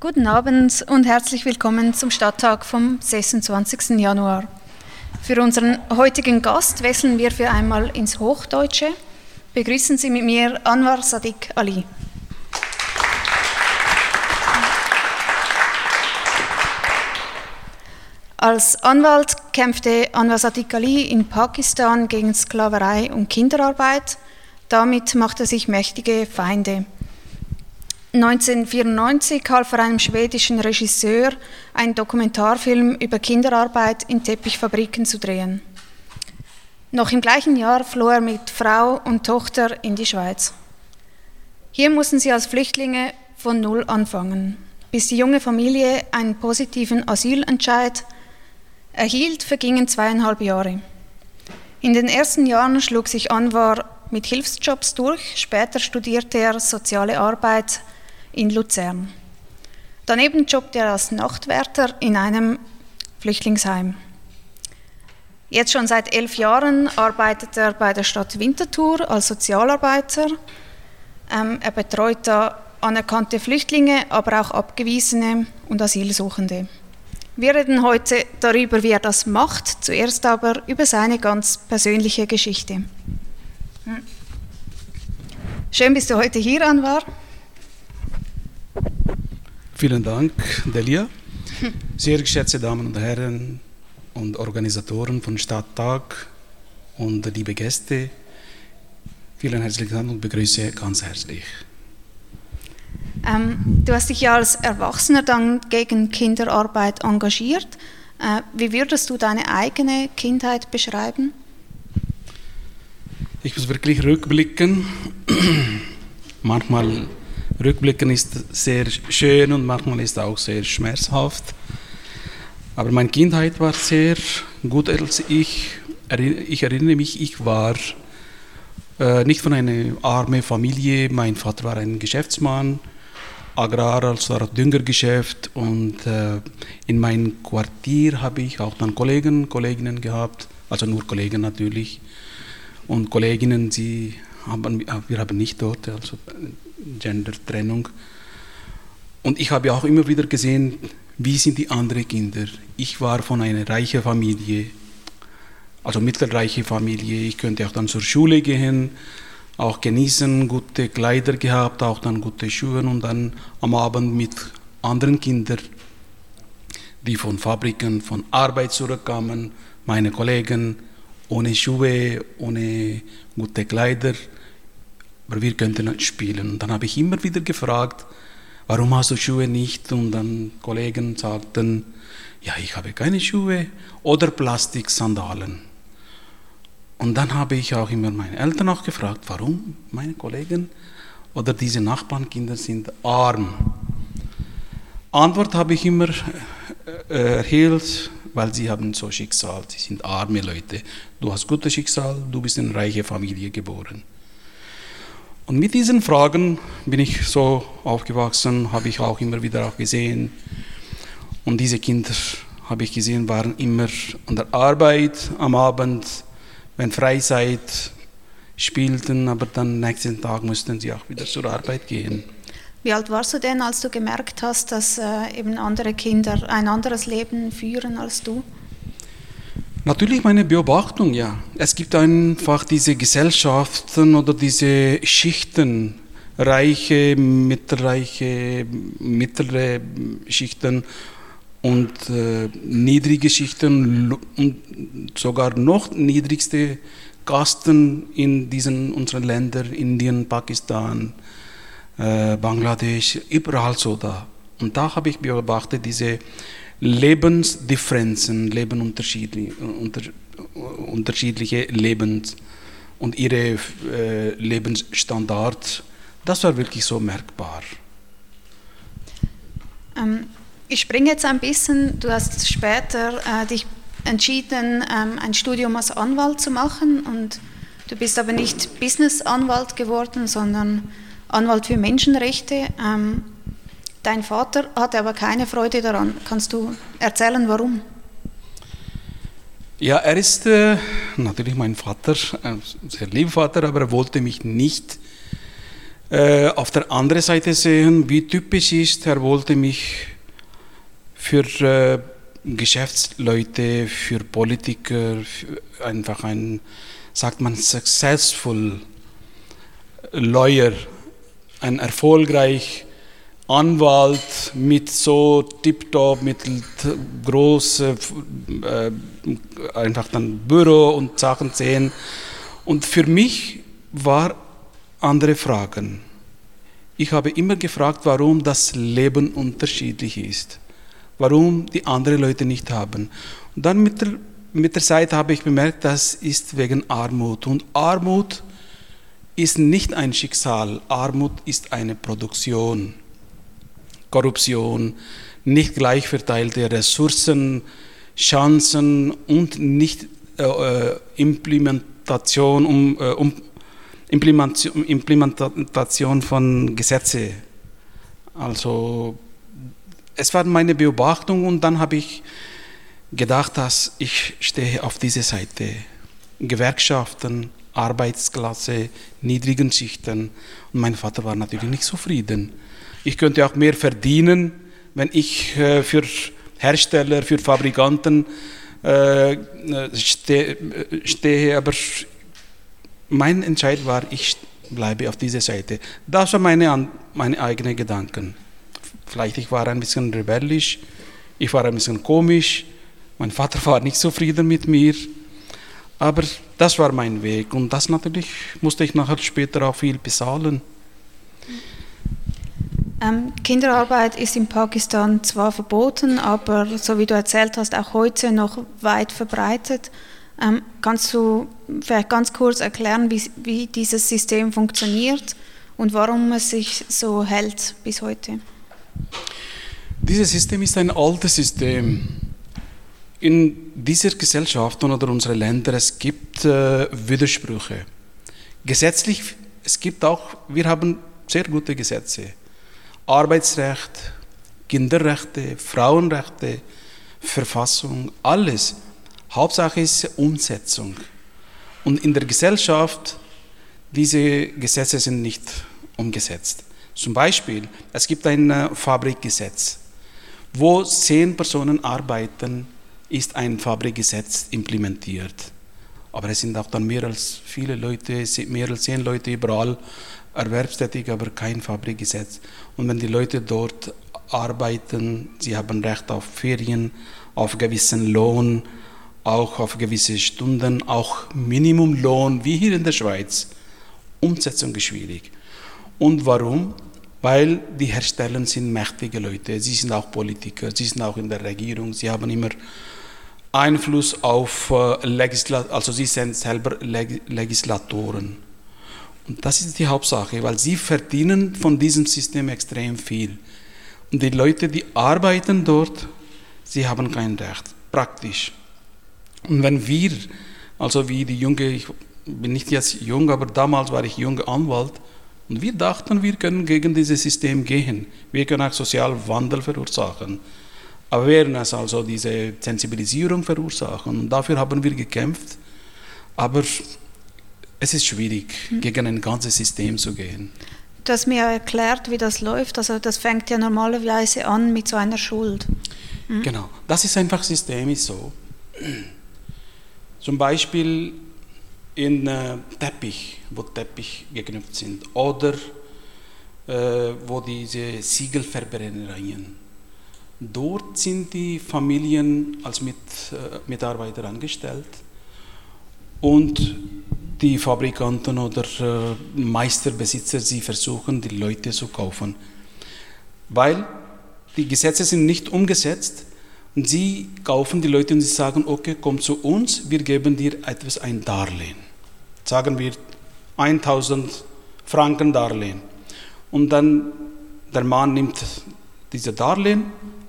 Guten Abend und herzlich willkommen zum Stadttag vom 26. Januar. Für unseren heutigen Gast wechseln wir für einmal ins Hochdeutsche. Begrüßen Sie mit mir Anwar Sadiq Ali. Als Anwalt kämpfte Anwar Sadiq Ali in Pakistan gegen Sklaverei und Kinderarbeit. Damit machte er sich mächtige Feinde. 1994 half er einem schwedischen Regisseur, einen Dokumentarfilm über Kinderarbeit in Teppichfabriken zu drehen. Noch im gleichen Jahr floh er mit Frau und Tochter in die Schweiz. Hier mussten sie als Flüchtlinge von Null anfangen, bis die junge Familie einen positiven Asylentscheid erhielt, vergingen zweieinhalb Jahre. In den ersten Jahren schlug sich Anwar mit Hilfsjobs durch, später studierte er soziale Arbeit in Luzern. Daneben jobbte er als Nachtwärter in einem Flüchtlingsheim. Jetzt schon seit elf Jahren arbeitet er bei der Stadt Winterthur als Sozialarbeiter. Ähm, er betreut da anerkannte Flüchtlinge, aber auch Abgewiesene und Asylsuchende. Wir reden heute darüber, wie er das macht, zuerst aber über seine ganz persönliche Geschichte. Hm. Schön, bist du heute hier, Anwar. Vielen Dank, Delia. Sehr geschätzte Damen und Herren und Organisatoren von Stadttag und liebe Gäste, vielen herzlichen Dank und begrüße ganz herzlich. Ähm, du hast dich ja als Erwachsener dann gegen Kinderarbeit engagiert. Äh, wie würdest du deine eigene Kindheit beschreiben? Ich muss wirklich rückblicken. Manchmal Rückblicken ist sehr schön und manchmal ist auch sehr schmerzhaft. Aber meine Kindheit war sehr gut, als ich, ich erinnere mich, ich war äh, nicht von einer armen Familie. Mein Vater war ein Geschäftsmann, Agrar, also Düngergeschäft. Und äh, in meinem Quartier habe ich auch dann Kollegen, Kolleginnen gehabt, also nur Kollegen natürlich. Und Kolleginnen, sie haben, wir haben nicht dort, also Gender-Trennung. Und ich habe auch immer wieder gesehen, wie sind die anderen Kinder. Ich war von einer reichen Familie, also mittelreiche Familie. Ich könnte auch dann zur Schule gehen, auch genießen, gute Kleider gehabt, auch dann gute Schuhe und dann am Abend mit anderen Kindern, die von Fabriken, von Arbeit zurückkamen, meine Kollegen, ohne Schuhe, ohne gute Kleider aber wir könnten spielen. Und dann habe ich immer wieder gefragt, warum hast du Schuhe nicht? Und dann Kollegen sagten, ja, ich habe keine Schuhe oder Plastiksandalen. Und dann habe ich auch immer meine Eltern auch gefragt, warum meine Kollegen oder diese Nachbarnkinder sind arm. Antwort habe ich immer äh, erhielt, weil sie haben so Schicksal, sie sind arme Leute. Du hast gutes Schicksal, du bist in reiche Familie geboren. Und mit diesen Fragen bin ich so aufgewachsen, habe ich auch immer wieder auch gesehen. Und diese Kinder, habe ich gesehen, waren immer an der Arbeit am Abend, wenn Freizeit spielten, aber dann nächsten Tag mussten sie auch wieder zur Arbeit gehen. Wie alt warst du denn, als du gemerkt hast, dass äh, eben andere Kinder ein anderes Leben führen als du? Natürlich meine Beobachtung, ja. Es gibt einfach diese Gesellschaften oder diese Schichten, reiche, mittelreiche, mittlere Schichten und äh, niedrige Schichten und sogar noch niedrigste Kasten in diesen unseren Ländern, Indien, Pakistan, äh, Bangladesch, überall so da. Und da habe ich beobachtet diese Lebensdifferenzen, Leben unter, unterschiedliche Lebens und ihre äh, Lebensstandard, das war wirklich so merkbar. Ähm, ich springe jetzt ein bisschen, du hast später äh, dich entschieden, ähm, ein Studium als Anwalt zu machen und du bist aber nicht Business-Anwalt geworden, sondern Anwalt für Menschenrechte. Ähm, Dein Vater hatte aber keine Freude daran. Kannst du erzählen, warum? Ja, er ist äh, natürlich mein Vater, ein sehr lieber Vater, aber er wollte mich nicht Äh, auf der anderen Seite sehen, wie typisch ist, er wollte mich für äh, Geschäftsleute, für Politiker, für einfach ein, sagt man, successful Lawyer, ein erfolgreich Anwalt mit so tiptop, mit groß, äh, einfach dann Büro und Sachen sehen. Und für mich war andere Fragen. Ich habe immer gefragt, warum das Leben unterschiedlich ist, warum die anderen Leute nicht haben. Und dann mit der, mit der Zeit habe ich bemerkt, das ist wegen Armut. Und Armut ist nicht ein Schicksal, Armut ist eine Produktion. Korruption, nicht gleich verteilte Ressourcen, Chancen und nicht äh, äh Implementation, um, äh, um Implementation, Implementation von Gesetzen. Also es war meine Beobachtung und dann habe ich gedacht, dass ich stehe auf dieser Seite. Gewerkschaften, Arbeitsklasse, niedrigen Schichten. Und mein Vater war natürlich nicht zufrieden. Ich könnte auch mehr verdienen, wenn ich äh, für Hersteller, für Fabrikanten äh, stehe, aber mein Entscheid war, ich bleibe auf dieser Seite. Das waren meine, meine eigenen Gedanken. Vielleicht ich war ein bisschen rebellisch, ich war ein bisschen komisch, mein Vater war nicht zufrieden mit mir, aber das war mein Weg und das natürlich musste ich nachher später auch viel bezahlen. Ähm, Kinderarbeit ist in Pakistan zwar verboten, aber so wie du erzählt hast, auch heute noch weit verbreitet. Ähm, kannst du vielleicht ganz kurz erklären, wie, wie dieses System funktioniert und warum es sich so hält bis heute? Dieses System ist ein altes System. In dieser Gesellschaft oder unseren Ländern es gibt äh, Widersprüche. Gesetzlich, es gibt auch, wir haben sehr gute Gesetze. Arbeitsrecht, Kinderrechte, Frauenrechte, Verfassung, alles. Hauptsache ist Umsetzung. Und in der Gesellschaft, diese Gesetze sind nicht umgesetzt. Zum Beispiel, es gibt ein äh, Fabrikgesetz. Wo zehn Personen arbeiten, ist ein Fabrikgesetz implementiert. Aber es sind auch dann mehr als viele Leute, mehr als zehn Leute überall erwerbstätig, aber kein Fabrikgesetz. Und wenn die Leute dort arbeiten, sie haben Recht auf Ferien, auf gewissen Lohn, auch auf gewisse Stunden, auch Minimumlohn, wie hier in der Schweiz. Umsetzung ist schwierig. Und warum? Weil die Hersteller sind mächtige Leute, sie sind auch Politiker, sie sind auch in der Regierung, sie haben immer Einfluss auf äh, Legislat also sie sind selber Legislatoren. Und das ist die Hauptsache, weil sie verdienen von diesem System extrem viel. Und die Leute, die arbeiten dort, sie haben kein Recht, praktisch. Und wenn wir, also wie die junge, ich bin nicht jetzt jung, aber damals war ich junger Anwalt, und wir dachten, wir können gegen dieses System gehen. Wir können auch sozialen Wandel verursachen. Es also diese Sensibilisierung verursachen. Und dafür haben wir gekämpft. Aber es ist schwierig, mhm. gegen ein ganzes System zu gehen. Du hast mir erklärt, wie das läuft. Also das fängt ja normalerweise an mit so einer Schuld. Mhm. Genau, das ist einfach systemisch so. Zum Beispiel in äh, Teppich, wo Teppich geknüpft sind, oder äh, wo diese Siegelverbrennereien. Dort sind die Familien als mit, äh, Mitarbeiter angestellt und die Fabrikanten oder äh, Meisterbesitzer, sie versuchen, die Leute zu kaufen. Weil die Gesetze sind nicht umgesetzt und sie kaufen die Leute und sie sagen, okay, komm zu uns, wir geben dir etwas, ein Darlehen. Sagen wir 1000 Franken Darlehen. Und dann der Mann nimmt diese Darlehen,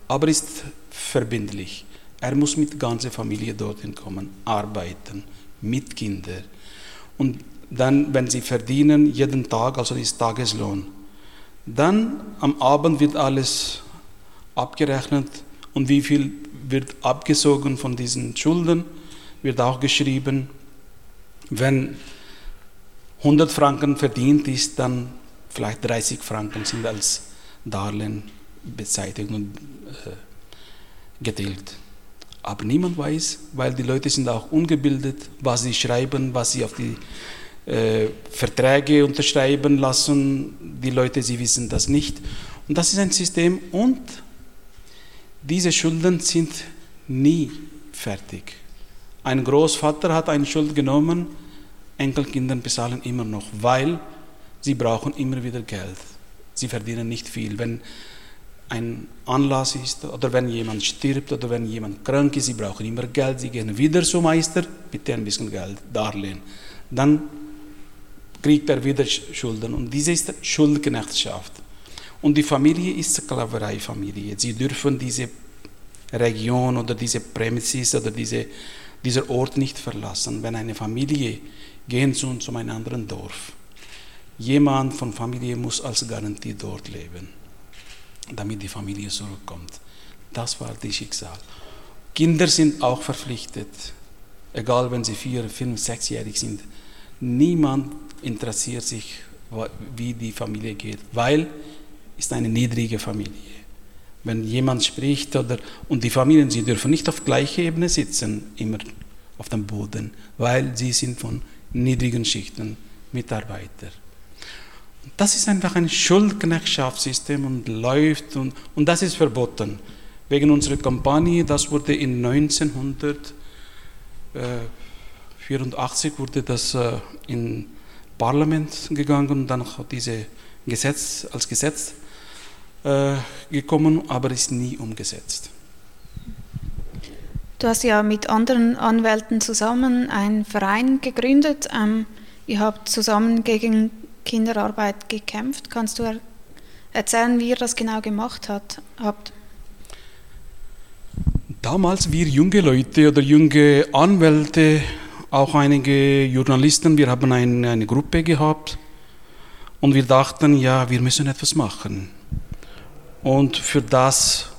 aber ist verbindlich. Er muss mit der ganzen Familie dorthin kommen, arbeiten, mit Kindern. Und dann, wenn sie verdienen, jeden Tag, also ist Tageslohn. Dann am Abend wird alles abgerechnet und wie viel wird abgesogen von diesen Schulden, wird auch geschrieben. Wenn 100 Franken verdient ist, dann vielleicht 30 Franken sind als Darlehen bezeichnet und äh, getilgt. Aber niemand weiß, weil die Leute sind auch ungebildet, was sie schreiben, was sie auf die äh, Verträge unterschreiben lassen. Die Leute, sie wissen das nicht. Und das ist ein System und diese Schulden sind nie fertig. Ein Großvater hat eine Schuld genommen, Enkelkinder bezahlen immer noch, weil sie brauchen immer wieder Geld. Sie verdienen nicht viel. Wenn ein Anlass ist oder wenn jemand stirbt oder wenn jemand krank ist, sie brauchen immer Geld, sie gehen wieder zum Meister, bitte ein bisschen Geld, Darlehen. Dann kriegt er wieder Schulden und diese ist Schuldknechtschaft. Und die Familie ist Sklavereifamilie. Sie dürfen diese Region oder diese Premises oder diese, dieser Ort nicht verlassen. Wenn eine Familie gehen zu, zu einem anderen Dorf, jemand von Familie muss als Garantie dort leben damit die Familie zurückkommt. Das war die Schicksal. Kinder sind auch verpflichtet, egal wenn sie vier, fünf, sechsjährig sind. Niemand interessiert sich, wie die Familie geht, weil es ist eine niedrige Familie. Wenn jemand spricht oder, und die Familien, sie dürfen nicht auf gleicher Ebene sitzen, immer auf dem Boden, weil sie sind von niedrigen Schichten Mitarbeiter. Das ist einfach ein Schuldknechtschaftssystem und läuft und, und das ist verboten. Wegen unserer Kampagne, das wurde in 1984 wurde das äh, in Parlament gegangen und dann hat diese Gesetz als Gesetz äh, gekommen, aber ist nie umgesetzt. Du hast ja mit anderen Anwälten zusammen einen Verein gegründet. Ähm, ihr habt zusammen gegen Kinderarbeit gekämpft. Kannst du erzählen, wie ihr das genau gemacht hat, habt? Damals wir junge Leute oder junge Anwälte, auch einige Journalisten, wir haben eine, eine Gruppe gehabt und wir dachten, ja, wir müssen etwas machen. Und für das,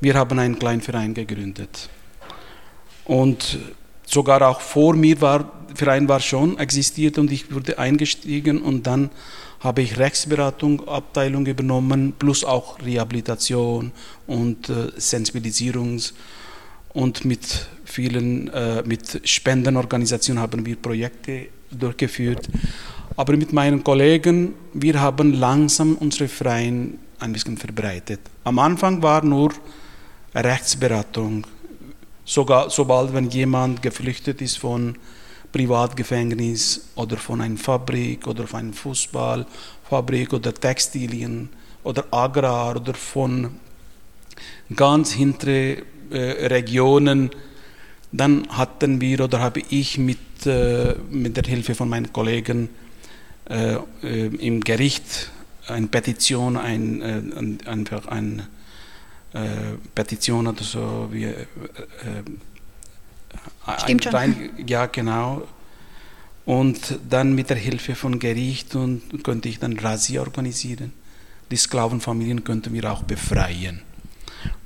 wir haben einen kleinen Verein gegründet. Und sogar auch vor mir war Verein war schon existiert und ich wurde eingestiegen und dann habe ich Rechtsberatung Abteilung übernommen plus auch Rehabilitation und äh, Sensibilisierungs und mit vielen äh, mit Spendenorganisationen haben wir Projekte durchgeführt. Aber mit meinen Kollegen, wir haben langsam unsere Verein ein bisschen verbreitet. Am Anfang war nur Rechtsberatung. Sogar sobald wenn jemand geflüchtet ist von Privatgefängnis oder von einer Fabrik oder von einer Fußballfabrik oder Textilien oder Agrar oder von ganz hinteren äh, Regionen, dann hatten wir oder habe ich mit, äh, mit der Hilfe von meinen Kollegen äh, äh im Gericht eine Petition, ein, ein, äh, einfach eine äh, Petition oder so, wie, Stimmt schon. Rein, ja, genau. Und dann mit der Hilfe von Gericht und könnte ich dann Razzia organisieren. Die Sklavenfamilien könnten wir auch befreien.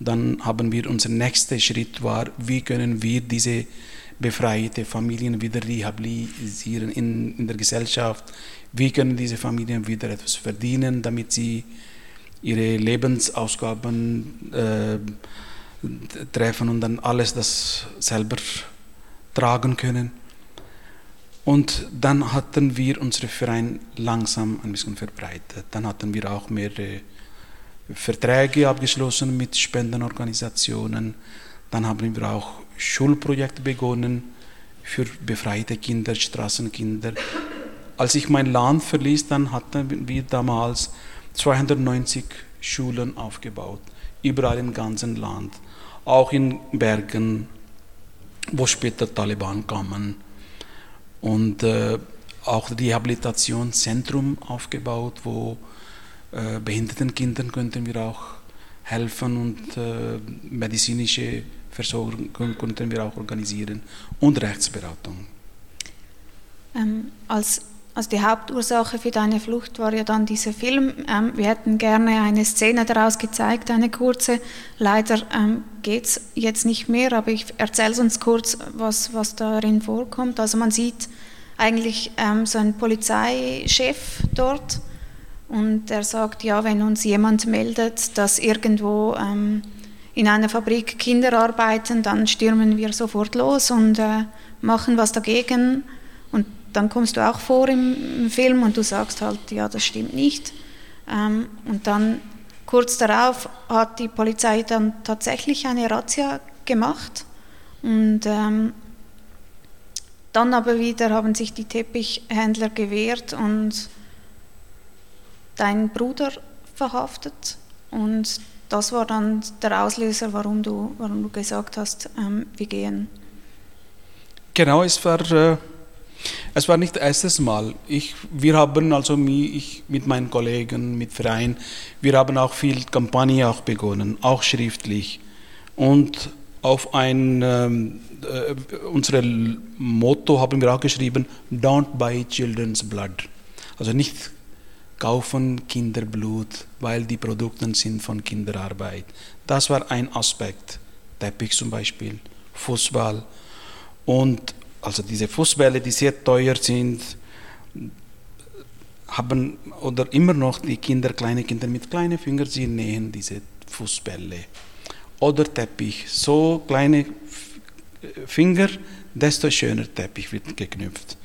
Dann haben wir unser nächster Schritt war, wie können wir diese befreite Familien wieder rehabilitieren in, in der Gesellschaft? Wie können diese Familien wieder etwas verdienen, damit sie ihre Lebensausgaben äh, treffen und dann alles das selber tragen können. Und dann hatten wir unseren Verein langsam ein bisschen verbreitet. Dann hatten wir auch mehrere Verträge abgeschlossen mit Spendenorganisationen. Dann haben wir auch Schulprojekte begonnen für befreite Kinder, Straßenkinder. Als ich mein Land verließ, dann hatten wir damals 290 Schulen aufgebaut, überall im ganzen Land, auch in Bergen, wo später Taliban kamen. Und äh, auch Rehabilitationszentrum aufgebaut, wo äh, behinderten Kindern könnten wir auch helfen und äh, medizinische Versorgung könnten wir auch organisieren und Rechtsberatung. Ähm, als also die Hauptursache für deine Flucht war ja dann dieser Film. Ähm, wir hätten gerne eine Szene daraus gezeigt, eine kurze. Leider ähm, geht es jetzt nicht mehr, aber ich erzähle uns kurz, was, was darin vorkommt. Also man sieht eigentlich ähm, so einen Polizeichef dort Und er sagt, ja, wenn uns jemand meldet, dass irgendwo ähm, in einer Fabrik Kinder arbeiten, dann stürmen wir sofort los und äh, machen was dagegen. Dann kommst du auch vor im, im, Film und du sagst halt, ja, das stimmt nicht. Ähm, und dann kurz darauf hat die Polizei dann tatsächlich eine Razzia gemacht. Und ähm, dann aber wieder haben sich die Teppichhändler gewehrt und deinen Bruder verhaftet. Und das war dann der Auslöser, warum du, warum du gesagt hast, ähm, wir gehen. Genau, es war, äh, es war nicht das erste Mal. Ich, wir haben also ich mit meinen Kollegen, mit Verein, wir haben auch viel Kampagne auch begonnen, auch schriftlich. Und auf ein, ähm, äh, unser Motto haben wir auch geschrieben, Don't buy children's blood. Also nicht kaufen Kinderblut, weil die Produkte sind von Kinderarbeit. Das war ein Aspekt. Teppich zum Beispiel, Fußball. Und also diese Fußbälle, die sehr teuer sind, haben oder immer noch die Kinder, kleine Kinder mit kleinen Fingern, sie nähen diese Fußbälle. Oder Teppich, so kleine Finger, desto schöner Teppich wird geknüpft.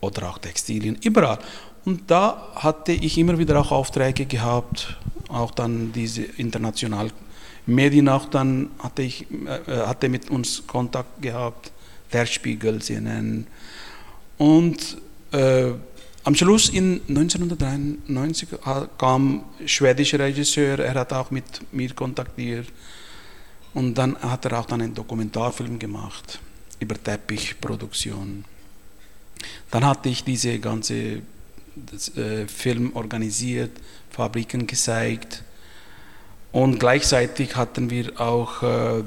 Oder auch Textilien, überall. Und da hatte ich immer wieder auch Aufträge gehabt, auch dann diese internationalen Medien, auch dann hatte ich äh, hatte mit uns Kontakt gehabt, der Spiegel, CNN. Und äh, am Schluss in 1993 kam ein schwedischer Regisseur, er hat auch mit mir kontaktiert und dann hat er auch dann einen Dokumentarfilm gemacht über Teppichproduktion. Dann hatte ich diese ganze das, äh, Film organisiert, Fabriken gezeigt und gleichzeitig hatten wir auch äh, äh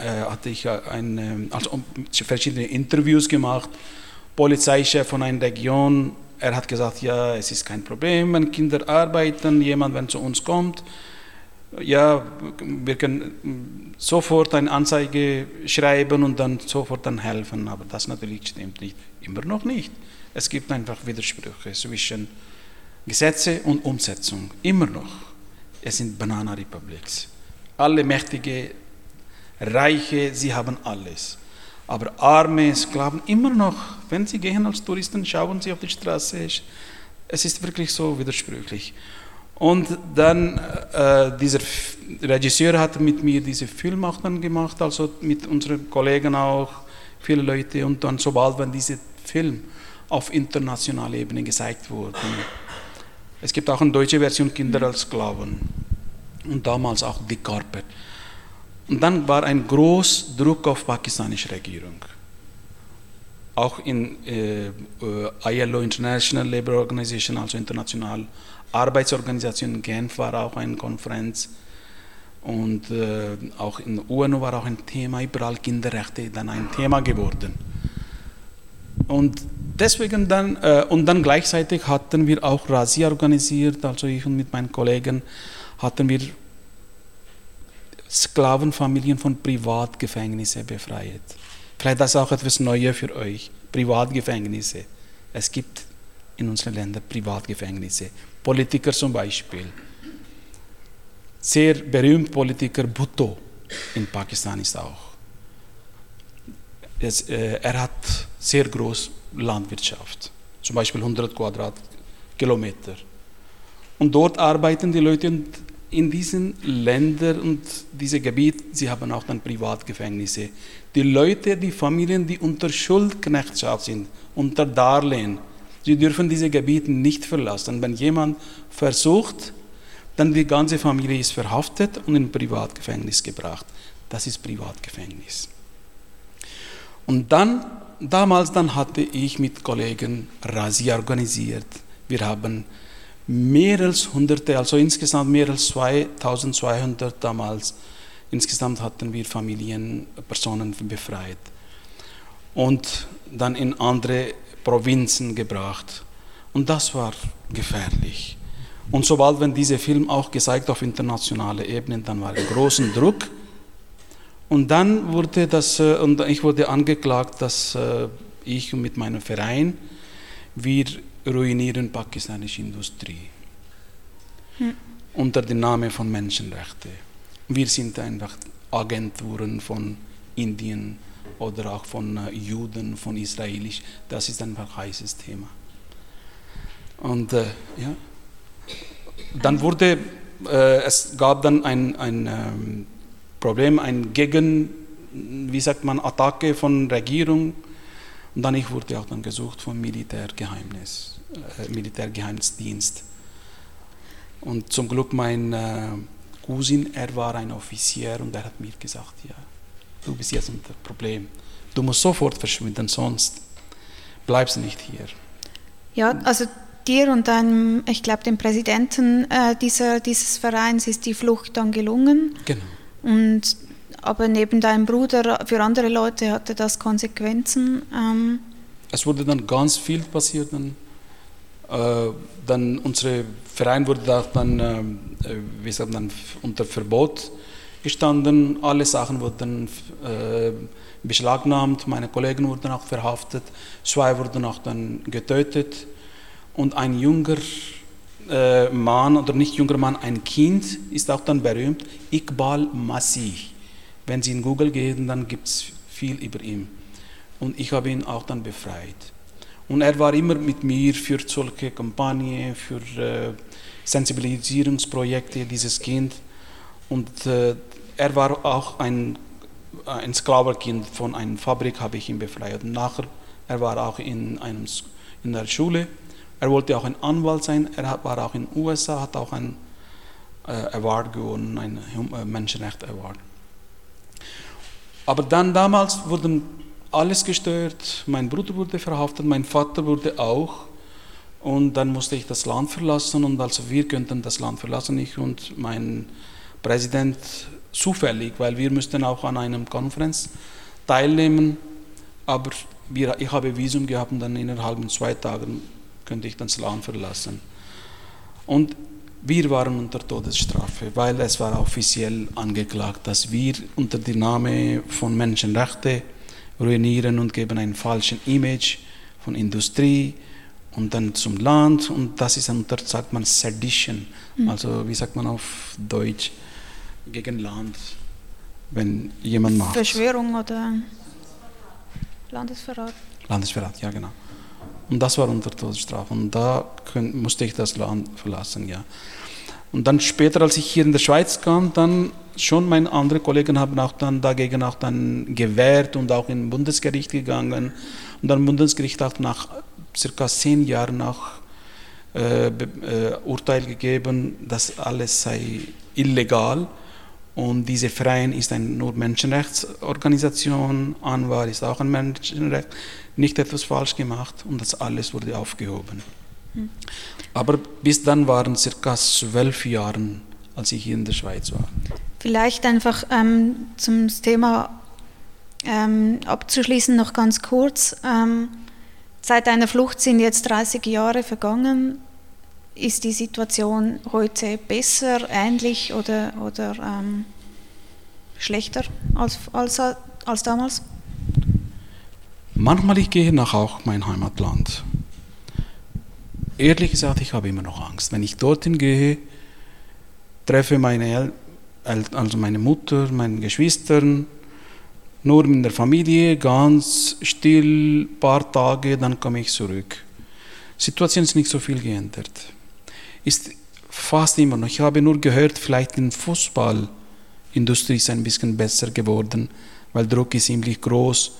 hatte ich eine, also verschiedene Interviews gemacht. Polizeichef von einer Region, er hat gesagt, ja, es ist kein Problem, wenn Kinder arbeiten, jemand, wenn zu uns kommt, ja, wir können sofort eine Anzeige schreiben und dann sofort dann helfen, aber das natürlich stimmt nicht, immer noch nicht. Es gibt einfach Widersprüche zwischen Gesetze und Umsetzung. Immer noch. Es sind Banana Republics. Alle Mächtige, Reiche, sie haben alles. Aber arme Sklaven immer noch, wenn sie gehen als Touristen, schauen sie auf die Straße. Es ist wirklich so widersprüchlich. Und dann, äh, dieser Regisseur hat mit mir diesen Film auch dann gemacht, also mit unseren Kollegen auch, viele Leute. Und dann, sobald wenn dieser Film auf internationaler Ebene gezeigt wurden. Es gibt auch eine deutsche Version Kinder als Sklaven und damals auch die Carpet. Und dann war ein großer Druck auf die pakistanische Regierung. Auch in äh, ILO, International Labour Organization, also international Arbeitsorganisation Genf war auch eine Konferenz. Und äh, auch in der UNO war auch ein Thema, überall Kinderrechte dann ein Thema geworden. Und deswegen dann, äh, und dann gleichzeitig hatten wir auch Razzia organisiert, also ich und mit meinen Kollegen hatten wir Sklavenfamilien von Privatgefängnissen befreit. Vielleicht das auch etwas Neues für euch. Privatgefängnisse. Es gibt in unseren Ländern Privatgefängnisse. Politiker zum Beispiel. Sehr berühmt Politiker Bhutto in Pakistan ist auch. Es, äh, er hat sehr groß Landwirtschaft, zum Beispiel 100 Quadratkilometer. Und dort arbeiten die Leute und in diesen Ländern und diesem Gebiet, sie haben auch dann Privatgefängnisse. Die Leute, die Familien, die unter Schuldknechtschaft sind, unter Darlehen, sie dürfen diese Gebiete nicht verlassen. Wenn jemand versucht, dann die ganze Familie ist verhaftet und in Privatgefängnis gebracht. Das ist Privatgefängnis. Und dann damals dann hatte ich mit Kollegen Razzia organisiert. Wir haben mehr als hunderte, also insgesamt mehr als 2200 damals. Insgesamt hatten wir Familien, Personen befreit und dann in andere Provinzen gebracht. Und das war gefährlich. Und sobald wenn dieser Film auch gezeigt auf internationaler Ebene, dann war ein großer Druck und dann wurde das, äh, und ich wurde angeklagt, dass äh, ich mit meinem Verein, wir ruinieren pakistanische Industrie. hm. unter dem Namen von Menschenrechten. Wir sind einfach Agenturen von Indien oder auch von äh, Juden, von Israelisch. Das ist einfach ein heißes Thema. Und äh, ja, dann wurde, äh, es gab dann ein, ein ähm, Problem, ein Gegen, wie sagt man, Attacke von Regierung. Und dann ich wurde auch dann gesucht vom Militärgeheimnis, Militärgeheimdienst. Und zum Glück mein äh, Cousin, er war ein Offizier und er hat mir gesagt, ja, du bist jetzt unter Problem. Du musst sofort verschwinden, sonst bleibst du nicht hier. Ja, also dir und deinem, ich glaube, dem Präsidenten äh, dieser, dieses Vereins ist die Flucht dann gelungen. Genau. Und, aber neben deinem Bruder, für andere Leute hatte das Konsequenzen. Ähm. Es wurde dann ganz viel passiert. Dann, äh, dann unser Verein wurde dann, äh, wie sagt man, unter Verbot gestanden. Alle Sachen wurden äh, beschlagnahmt. Meine Kollegen wurden auch verhaftet. Zwei wurden auch dann getötet und ein junger äh, Mann, oder nicht junger Mann, ein Kind ist auch dann berühmt, Iqbal Masih. Wenn Sie in Google gehen, dann gibt es viel über ihn. Und ich habe ihn auch dann befreit. Und er war immer mit mir für solche Kampagnen, für äh, Sensibilisierungsprojekte, dieses Kind. Und äh, er war auch ein, ein Sklaverkind von einer Fabrik, habe ich ihn befreit. Und nachher, er war auch in, einem, in der Schule er wollte auch ein Anwalt sein, er war auch in den USA, hat auch einen äh, Award gewonnen, einen äh, Menschenrecht Award. Aber dann damals wurden alles gestört, mein Bruder wurde verhaftet, mein Vater wurde auch. Und dann musste ich das Land verlassen und also wir könnten das Land verlassen, ich und mein Präsident zufällig, weil wir müssten auch an einer Konferenz teilnehmen. Aber wir, ich habe Visum gehabt und dann innerhalb von zwei Tagen könnte ich das Land verlassen. Und wir waren unter Todesstrafe, weil es war offiziell angeklagt, dass wir unter dem Namen von Menschenrechte ruinieren und geben ein falsches Image von Industrie und dann zum Land und das ist unter, sagt man, Sedition, mhm. also wie sagt man auf Deutsch, gegen Land, wenn jemand macht. Verschwörung oder Landesverrat. Landesverrat, ja genau. Und das war unter Todesstrafe. Und da musste ich das Land verlassen, ja. Und dann später, als ich hier in der Schweiz kam, dann schon meine anderen Kollegen haben auch dann dagegen auch dann gewehrt und auch in Bundesgericht gegangen. Und dann Bundesgericht hat nach circa zehn Jahren nach äh, äh, Urteil gegeben, dass alles sei illegal. Und diese Verein ist eine nur Menschenrechtsorganisation, Anwar ist auch ein Menschenrecht nicht etwas falsch gemacht und das alles wurde aufgehoben. Hm. Aber bis dann waren circa zwölf Jahre, als ich hier in der Schweiz war. Vielleicht einfach ähm, zum Thema ähm, abzuschließen noch ganz kurz. Ähm, seit deiner Flucht sind jetzt 30 Jahre vergangen. Ist die Situation heute besser, ähnlich oder, oder ähm, schlechter als, als, als damals? Manchmal ich gehe nach auch mein Heimatland. Ehrlich gesagt, ich habe immer noch Angst. Wenn ich dorthin gehe, treffe meine El also meine Mutter, meine Geschwister, nur in der Familie, ganz still, paar Tage, dann komme ich zurück. Situation ist nicht so viel geändert. Ist fast immer noch. Ich habe nur gehört, vielleicht in Fußballindustrie ist ein bisschen besser geworden, weil Druck ist ziemlich groß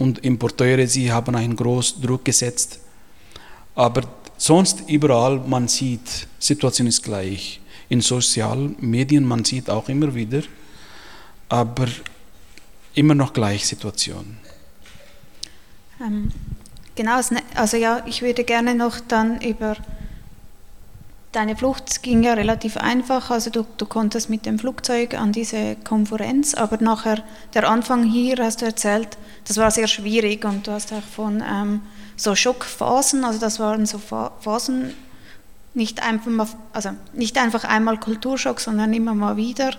und Importeure, sie haben einen großen Druck gesetzt. Aber sonst überall, man sieht, Situation ist gleich. In sozialen Medien, man sieht auch immer wieder, aber immer noch gleich Situation. Ähm, genau, also ja, ich würde gerne noch dann über deine Flucht ging ja relativ einfach, also du, du konntest mit dem Flugzeug an diese Konferenz, aber nachher der Anfang hier hast du erzählt, das war sehr schwierig und du hast auch von ähm, so Schockphasen, also das waren so Phasen, nicht einfach, also nicht einfach einmal Kulturschock, sondern immer mal wieder.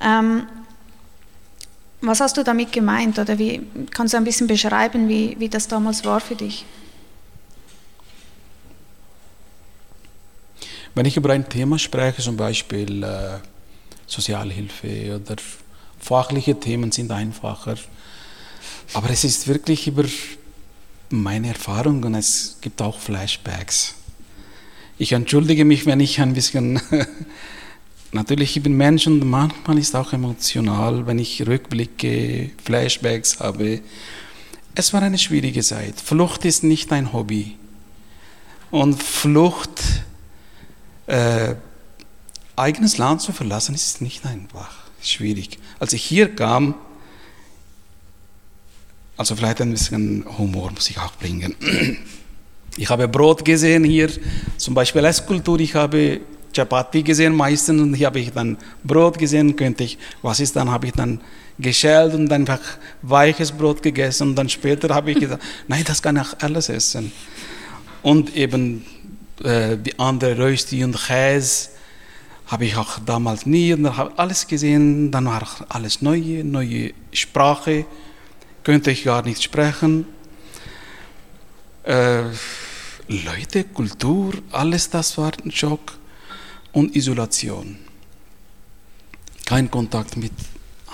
Ähm, was hast du damit gemeint oder wie kannst du ein bisschen beschreiben, wie, wie das damals war für dich? Wenn ich über ein Thema spreche, zum Beispiel äh, Sozialhilfe oder fachliche Themen sind einfacher, aber es ist wirklich über meine Erfahrungen, es gibt auch Flashbacks. Ich entschuldige mich, wenn ich ein bisschen, natürlich, ich bin Mensch und manchmal ist auch emotional, wenn ich rückblicke, Flashbacks habe. Es war eine schwierige Zeit. Flucht ist nicht ein Hobby. Und Flucht, äh, eigenes Land zu verlassen, ist nicht einfach. Schwierig. Als ich hier kam, also vielleicht ein bisschen Humor muss ich auch bringen. Ich habe Brot gesehen hier, zum Beispiel als Kultur, ich habe Chapati gesehen meistens und hier habe ich dann Brot gesehen, könnte ich, was ist dann, habe ich dann geschält und dann einfach weiches Brot gegessen. Und dann später habe ich gesagt, nein, das kann ich alles essen. Und eben äh, die andere Rösti und Käse habe ich auch damals nie. Und habe alles gesehen, dann war alles neue, neue Sprache könnte ich gar nicht sprechen. Äh, Leute, Kultur, alles das war ein Schock und Isolation. Kein Kontakt mit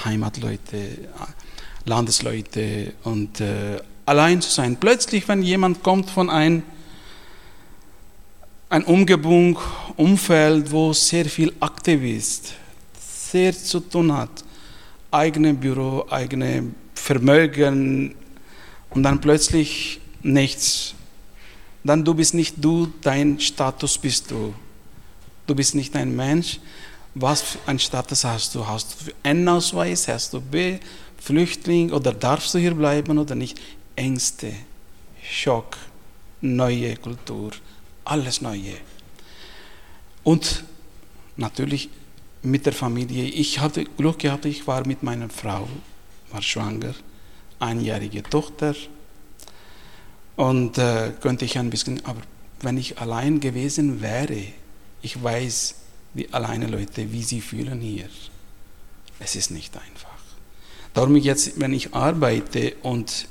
Heimatleute, Landesleute und äh, allein zu sein. Plötzlich, wenn jemand kommt von einem ein Umgebung, Umfeld, wo sehr viel Aktivist, sehr zu tun hat, eigene Büro, eigene Vermögen und dann plötzlich nichts. Dann du bist nicht du, dein Status bist du. Du bist nicht ein Mensch. Was für ein Status hast du? Hast du N-Ausweis? Hast du B? Flüchtling? Oder darfst du hier bleiben oder nicht? Ängste, Schock, neue Kultur, alles Neue. Und natürlich mit der Familie. Ich hatte Glück gehabt, ich war mit meiner Frau war schwanger, einjährige Tochter. Und äh, könnte ich ein bisschen, aber wenn ich allein gewesen wäre, ich weiß, wie alleine Leute, wie sie fühlen hier. Es ist nicht einfach. Darum jetzt, wenn ich arbeite und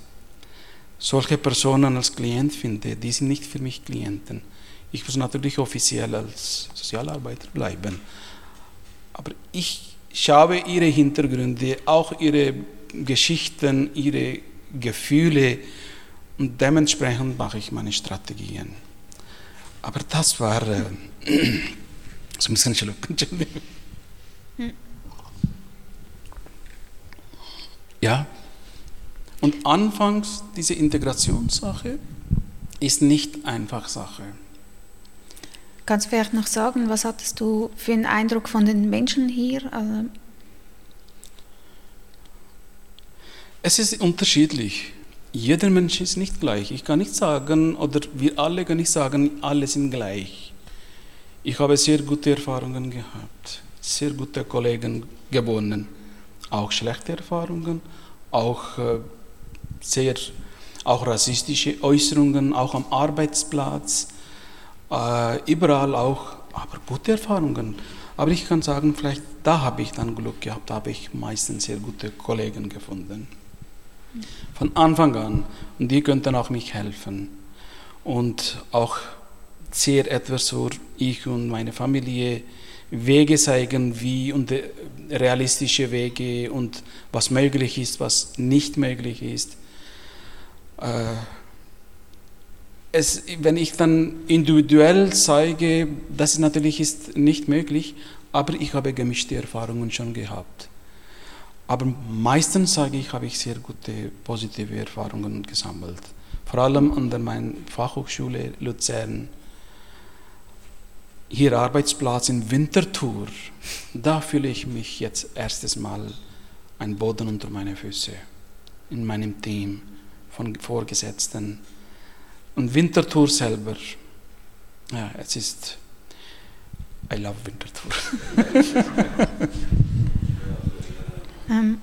solche Personen als Klient finde, die sind nicht für mich Klienten. Ich muss natürlich offiziell als Sozialarbeiter bleiben. Aber ich schaue ihre Hintergründe, auch ihre Geschichten, ihre Gefühle und dementsprechend mache ich meine Strategien. Aber das war äh, so ein bisschen schlucken. Ja. Und anfangs diese Integrationssache ist nicht einfach Sache. Kannst du vielleicht noch sagen, was hattest du für einen Eindruck von den Menschen hier? Also Es ist unterschiedlich. Jeder Mensch ist nicht gleich. Ich kann nicht sagen, oder wir alle können nicht sagen, alle sind gleich. Ich habe sehr gute Erfahrungen gehabt, sehr gute Kollegen gewonnen, auch schlechte Erfahrungen, auch äh, sehr, auch rassistische Äußerungen, auch am Arbeitsplatz, äh, überall auch, aber gute Erfahrungen. Aber ich kann sagen, vielleicht da habe ich dann Glück gehabt, da habe ich meistens sehr gute Kollegen gefunden. Von Anfang an. Und die könnten auch mich helfen. Und auch sehr etwas so, ich und meine Familie Wege zeigen, wie und äh, realistische Wege und was möglich ist, was nicht möglich ist. Äh, es, wenn ich dann individuell zeige, das natürlich ist nicht möglich, aber ich habe gemischte Erfahrungen schon gehabt. Aber meistens sage ich, habe ich sehr gute positive Erfahrungen gesammelt. Vor allem an der meiner Fachhochschule Luzern. Hier Arbeitsplatz in Winterthur. Da fühle ich mich jetzt erstes Mal ein Boden unter meine Füße. In meinem Team von Vorgesetzten. Und Winterthur selber. Ja, es ist. I love Winterthur. Ähm,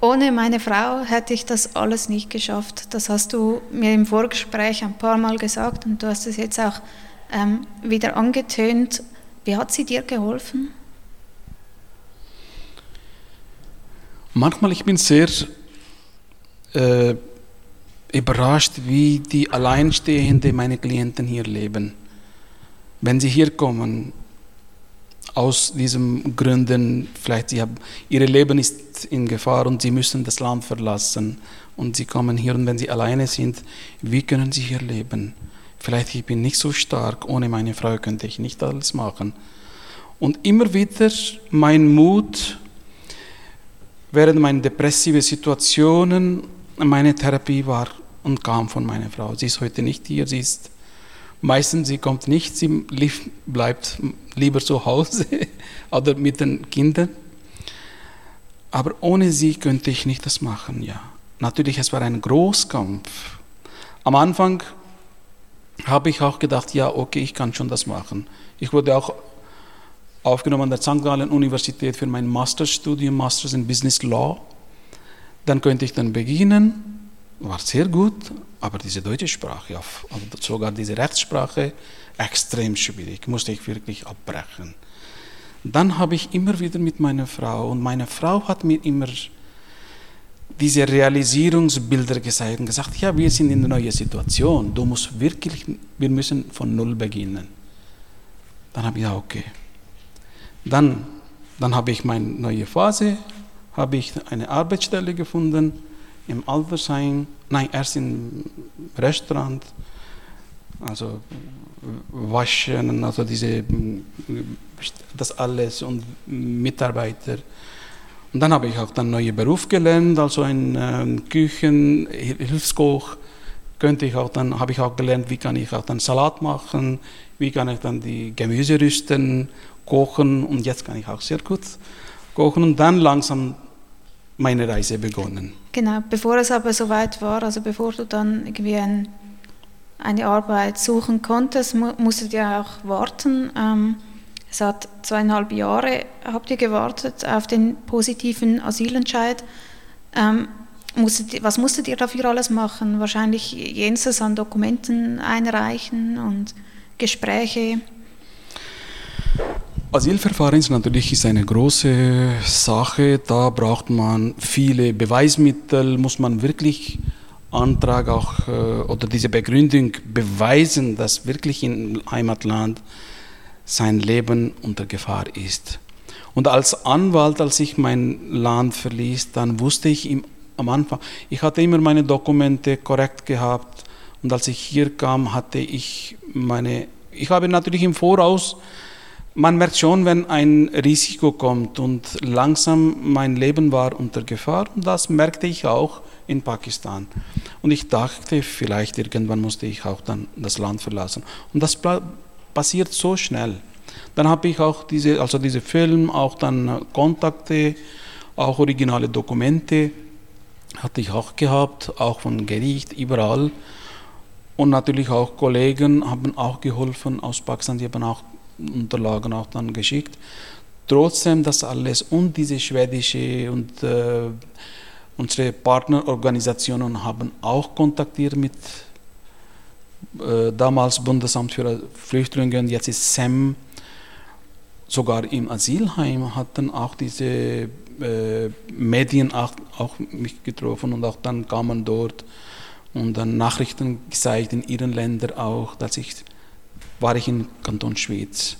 ohne meine Frau hätte ich das alles nicht geschafft. Das hast du mir im Vorgespräch ein paar Mal gesagt und du hast es jetzt auch ähm, wieder angetönt. Wie hat sie dir geholfen? Manchmal ich bin sehr äh, überrascht, wie die Alleinstehende meine Klienten hier leben. wenn sie hier kommen, aus diesen Gründen, vielleicht sie haben, ihr Leben ist in Gefahr und sie müssen das Land verlassen und sie kommen hier und wenn sie alleine sind, wie können sie hier leben? Vielleicht ich bin nicht so stark, ohne meine Frau könnte ich nicht alles machen. Und immer wieder mein Mut während meiner depressiven Situationen, meine Therapie war und kam von meiner Frau. Sie ist heute nicht hier, sie ist meistens, sie kommt nicht, sie bleibt lieber zu Hause oder mit den Kindern. Aber ohne sie könnte ich nicht das machen, ja. Natürlich, es war ein Großkampf. Am Anfang habe ich auch gedacht, ja, okay, ich kann schon das machen. Ich wurde auch aufgenommen an der St. Gallen Universität für mein Masterstudium, Masters in Business Law. Dann könnte ich dann beginnen, war sehr gut, aber diese deutsche Sprache, also sogar diese Rechtssprache, extrem schwierig, musste ich wirklich abbrechen. Dann habe ich immer wieder mit meiner Frau, und meine Frau hat mir immer diese Realisierungsbilder gezeigt und gesagt, ja, wir sind in einer neuen Situation, du musst wirklich, wir müssen von Null beginnen. Dann habe ich gesagt, okay. Dann, dann habe ich meine neue Phase, habe ich eine Arbeitsstelle gefunden im Altersheim, nein, erst im Restaurant, also waschen, also diese, das alles und Mitarbeiter. Und dann habe ich auch dann neue Beruf gelernt, also ein ähm, Küchenhilfskoch könnte ich auch dann, habe ich auch gelernt, wie kann ich auch dann Salat machen, wie kann ich dann die Gemüse rüsten, kochen und jetzt kann ich auch sehr gut kochen und dann langsam meine Reise begonnen. Genau, bevor es aber soweit war, also bevor du dann irgendwie ein, eine Arbeit suchen konntest, mu musstet ihr auch warten. Ähm, es hat zweieinhalb Jahre, habt ihr gewartet auf den positiven Asylentscheid. Ähm, musstet, was musstet ihr dafür alles machen? Wahrscheinlich jenseits an Dokumenten einreichen und Gespräche. Asylverfahren ist natürlich eine große Sache. Da braucht man viele Beweismittel, muss man wirklich Antrag auch äh, oder diese Begründung beweisen, dass wirklich im Heimatland sein Leben unter Gefahr ist. Und als Anwalt, als ich mein Land verließ, dann wusste ich im, am Anfang, ich hatte immer meine Dokumente korrekt gehabt und als ich hier kam, hatte ich meine, ich habe natürlich im Voraus, man merkt schon, wenn ein Risiko kommt und langsam mein Leben war unter Gefahr und das merkte ich auch in Pakistan. Und ich dachte, vielleicht irgendwann musste ich auch dann das Land verlassen. Und das passiert so schnell. Dann habe ich auch diese, also diese Film, auch dann Kontakte, auch originale Dokumente hatte ich auch gehabt, auch von Gericht, überall. Und natürlich auch Kollegen haben auch geholfen aus Pakistan, die haben auch Unterlagen auch dann geschickt. Trotzdem das alles und diese schwedische und äh, unsere Partnerorganisationen haben auch kontaktiert mit äh, damals Bundesamt für Flüchtlinge jetzt ist SEM. Sogar im Asylheim hatten auch diese äh, Medien auch, auch, mich getroffen und auch dann kamen dort und dann Nachrichten gezeigt in ihren Ländern auch, dass ich war ich in Kanton Schwyz.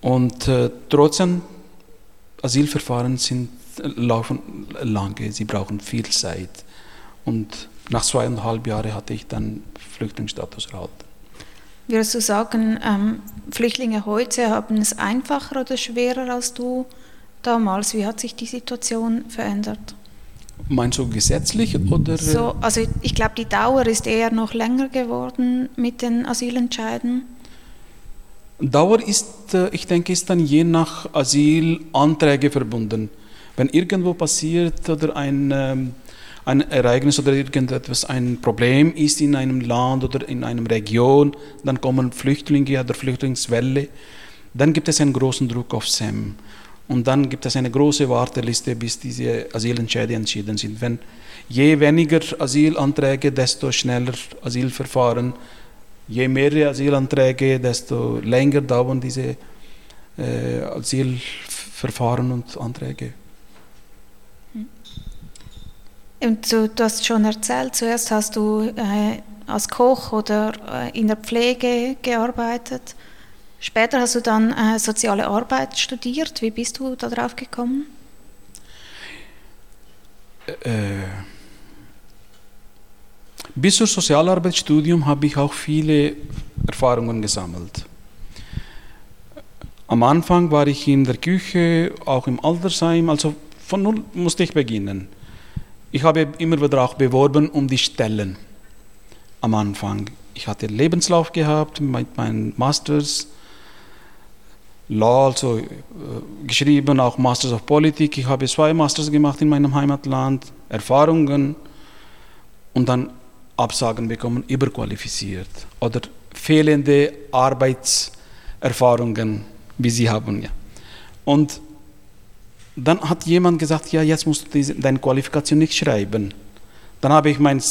Und äh, trotzdem Asylverfahren sind laufen lange, sie brauchen viel Zeit. Und nach zweieinhalb Jahren hatte ich dann Flüchtlingsstatus erhalten. Würdest du sagen, ähm, Flüchtlinge heute haben es einfacher oder schwerer als du damals? Wie hat sich die Situation verändert? Meinst du gesetzlich oder? So, also ich glaube, die Dauer ist eher noch länger geworden mit den Asylentscheiden. Dauer ist, äh, ich denke, ist dann je nach Asylanträge verbunden. Wenn irgendwo passiert oder ein, ähm, ein Ereignis oder irgendetwas, ein Problem ist in einem Land oder in einer Region, dann kommen Flüchtlinge oder Flüchtlingswelle, dann gibt es einen großen Druck auf SEM. Und dann gibt es eine große Warteliste, bis diese Asylentscheide entschieden sind. Wenn je weniger Asylanträge, desto schneller Asylverfahren. Je mehr Asylanträge, desto länger dauern diese äh, Asylverfahren und Anträge. Und du, du hast schon erzählt, zuerst hast du äh, als Koch oder äh, in der Pflege gearbeitet. Später hast du dann äh, soziale Arbeit studiert. Wie bist du darauf gekommen? Äh, bis zum Sozialarbeitsstudium habe ich auch viele Erfahrungen gesammelt. Am Anfang war ich in der Küche, auch im Altersheim, also von null musste ich beginnen. Ich habe immer wieder auch beworben um die Stellen am Anfang. Ich hatte Lebenslauf gehabt mit meinen Masters, Law, also äh, geschrieben, auch Masters of Politik. Ich habe zwei Masters gemacht in meinem Heimatland, Erfahrungen und dann Absagen bekommen, überqualifiziert oder fehlende Arbeitserfahrungen, wie sie haben. Ja. Und dann hat jemand gesagt, ja, jetzt musst du deine Qualifikation nicht schreiben. Dann habe ich meinen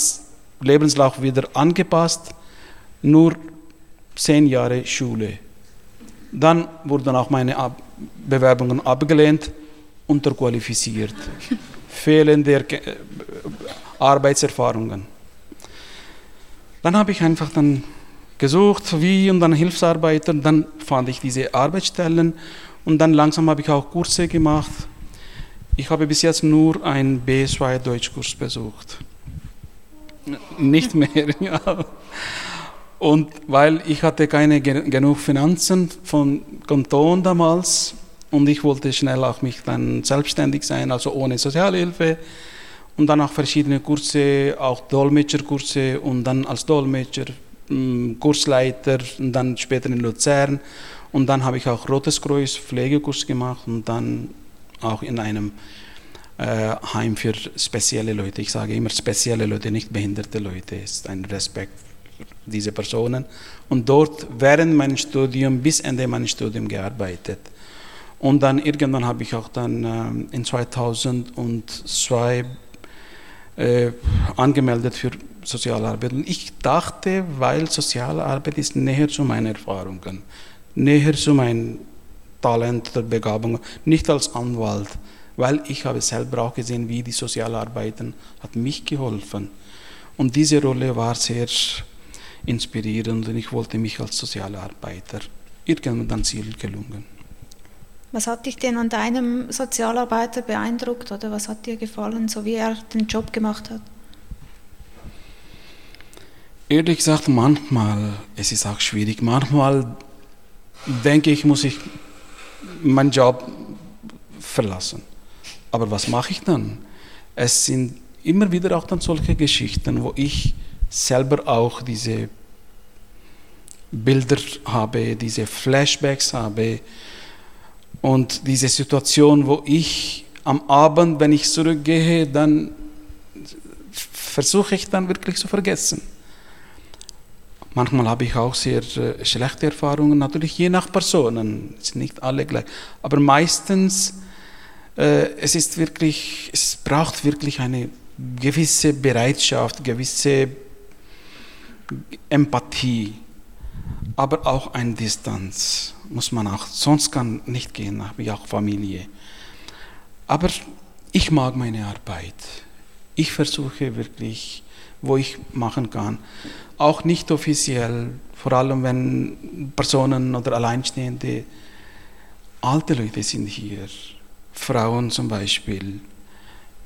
Lebenslauf wieder angepasst, nur zehn Jahre Schule. Dann wurden auch meine Ab Bewerbungen abgelehnt, unterqualifiziert, fehlende äh, Arbeitserfahrungen. Dann habe ich einfach dann gesucht, wie und dann Hilfsarbeiter, dann fand ich diese Arbeitsstellen und dann langsam habe ich auch Kurse gemacht. Ich habe bis jetzt nur einen B2 Deutschkurs besucht. Nicht mehr, ja. Und weil ich hatte keine genug Finanzen von Kanton damals und ich wollte schnell auch mich dann selbstständig sein, also ohne Sozialhilfe und dann auch verschiedene Kurse, auch Dolmetscherkurse und dann als Dolmetscher mm, Kursleiter und dann später in Luzern und dann habe ich auch Rotes Kreuz Pflegekurs gemacht und dann auch in einem äh, Heim für spezielle Leute. Ich sage immer spezielle Leute, nicht behinderte Leute. Ist ein Respekt diese Personen. Und dort während meines Studiums bis Ende meines Studiums gearbeitet. Und dann irgendwann habe ich auch dann äh, in 2002 äh, angemeldet für Sozialarbeit. Und ich dachte, weil Sozialarbeit ist näher zu meinen Erfahrungen, näher zu meinem Talent der Begabung, nicht als Anwalt, weil ich habe selber auch gesehen, wie die Sozialarbeiten hat mich geholfen. Und diese Rolle war sehr inspirierend und ich wollte mich als Sozialarbeiter irgendwann dann Ziel gelungen. Was hat dich denn an deinem Sozialarbeiter beeindruckt oder was hat dir gefallen, so wie er den Job gemacht hat? Ehrlich gesagt, manchmal, es ist auch schwierig, manchmal denke ich, muss ich meinen Job verlassen. Aber was mache ich dann? Es sind immer wieder auch dann solche Geschichten, wo ich selber auch diese Bilder habe, diese Flashbacks habe, und diese Situation, wo ich am Abend, wenn ich zurückgehe, dann versuche ich dann wirklich zu vergessen. Manchmal habe ich auch sehr äh, schlechte Erfahrungen, natürlich je nach Personen, sind nicht alle gleich. Aber meistens, äh, es ist wirklich, es braucht wirklich eine gewisse Bereitschaft, gewisse Empathie, aber auch eine Distanz muss man auch, sonst kann nicht gehen, habe ich auch Familie. Aber ich mag meine Arbeit. Ich versuche wirklich, wo ich machen kann, auch nicht offiziell, vor allem wenn Personen oder Alleinstehende, alte Leute sind hier, Frauen zum Beispiel.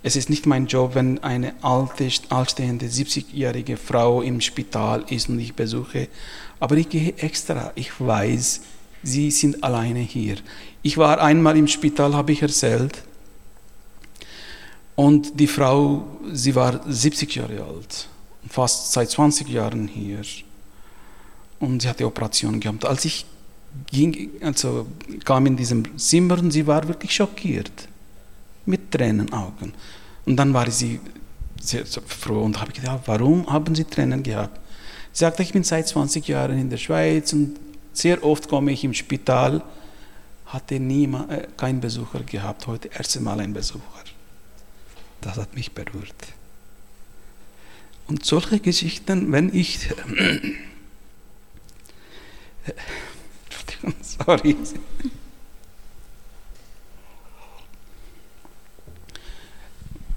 Es ist nicht mein Job, wenn eine alte, altstehende, 70-jährige Frau im Spital ist und ich besuche, aber ich gehe extra. Ich weiß, Sie sind alleine hier. Ich war einmal im Spital, habe ich erzählt. Und die Frau, sie war 70 Jahre alt, fast seit 20 Jahren hier. Und sie hatte Operation gehabt. Als ich ging, also kam in diesem Zimmer und sie war wirklich schockiert, mit Tränenaugen. Und dann war sie sehr, froh und habe gedacht, warum haben Sie Tränen gehabt? Sie sagte, ich bin seit 20 Jahren in der Schweiz und sehr oft komme ich im Spital, hatte niemand, äh, keinen Besucher gehabt, heute erste Mal ein Besucher. Das hat mich berührt. Und solche Geschichten, wenn ich, äh, sorry,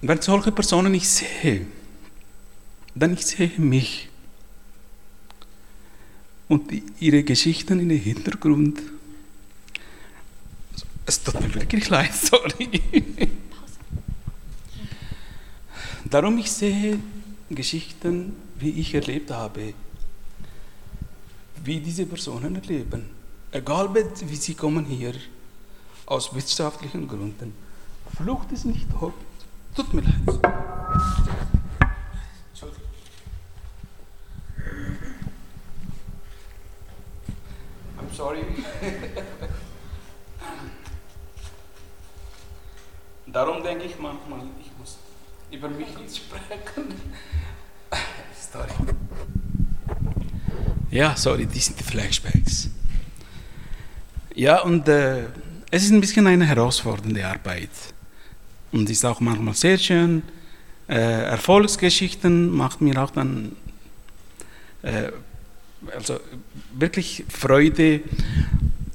wenn solche Personen ich sehe, dann ich sehe mich und ihre Geschichten in den Hintergrund. Es tut mir wirklich leid, sorry. Darum ich sehe Geschichten, wie ich erlebt habe, wie diese Personen erleben. Egal wie sie kommen hier, aus wirtschaftlichen Gründen. Flucht ist nicht Hobby. Tut mir leid. Sorry. Darum denke ich manchmal, ich muss über mich nicht sprechen. Sorry. Ja, sorry, die sind die Flashbacks. Ja, und äh, es ist ein bisschen eine herausfordernde Arbeit. Und ist auch manchmal sehr schön. Äh, Erfolgsgeschichten macht mir auch dann äh, also wirklich Freude.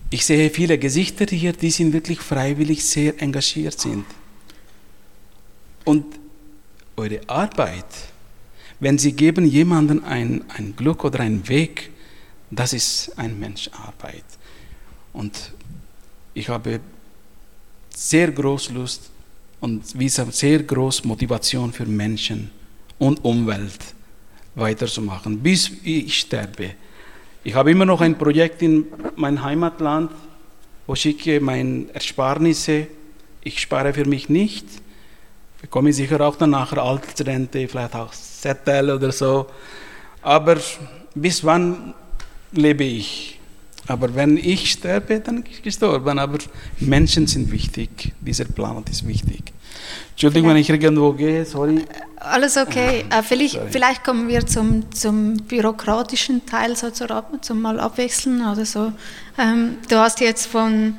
Ich sehe viele Gesichter hier, die sind wirklich freiwillig sehr engagiert sind. Und eure Arbeit, wenn sie geben jemandem ein, ein Glück oder einen Weg, das ist ein Menscharbeit. Und ich habe sehr groß Lust und sehr groß Motivation für Menschen und Umwelt weiterzumachen, bis ich sterbe. Ich habe immer noch ein Projekt in mein Heimatland, wo ich schicke meine Ersparnisse. Ich spare für mich nicht, bekomme sicher auch dann nachher Altersrente, vielleicht auch Zettel oder so. Aber bis wann lebe ich? Aber wenn ich sterbe, dann bin ich gestorben. Aber Menschen sind wichtig. Dieser Planet ist wichtig. Entschuldigung, wenn ich irgendwo gehe, sorry. Alles okay. Äh, vielleicht, vielleicht, kommen wir zum, zum bürokratischen Teil, so zum mal abwechseln oder so. Ähm, du hast jetzt von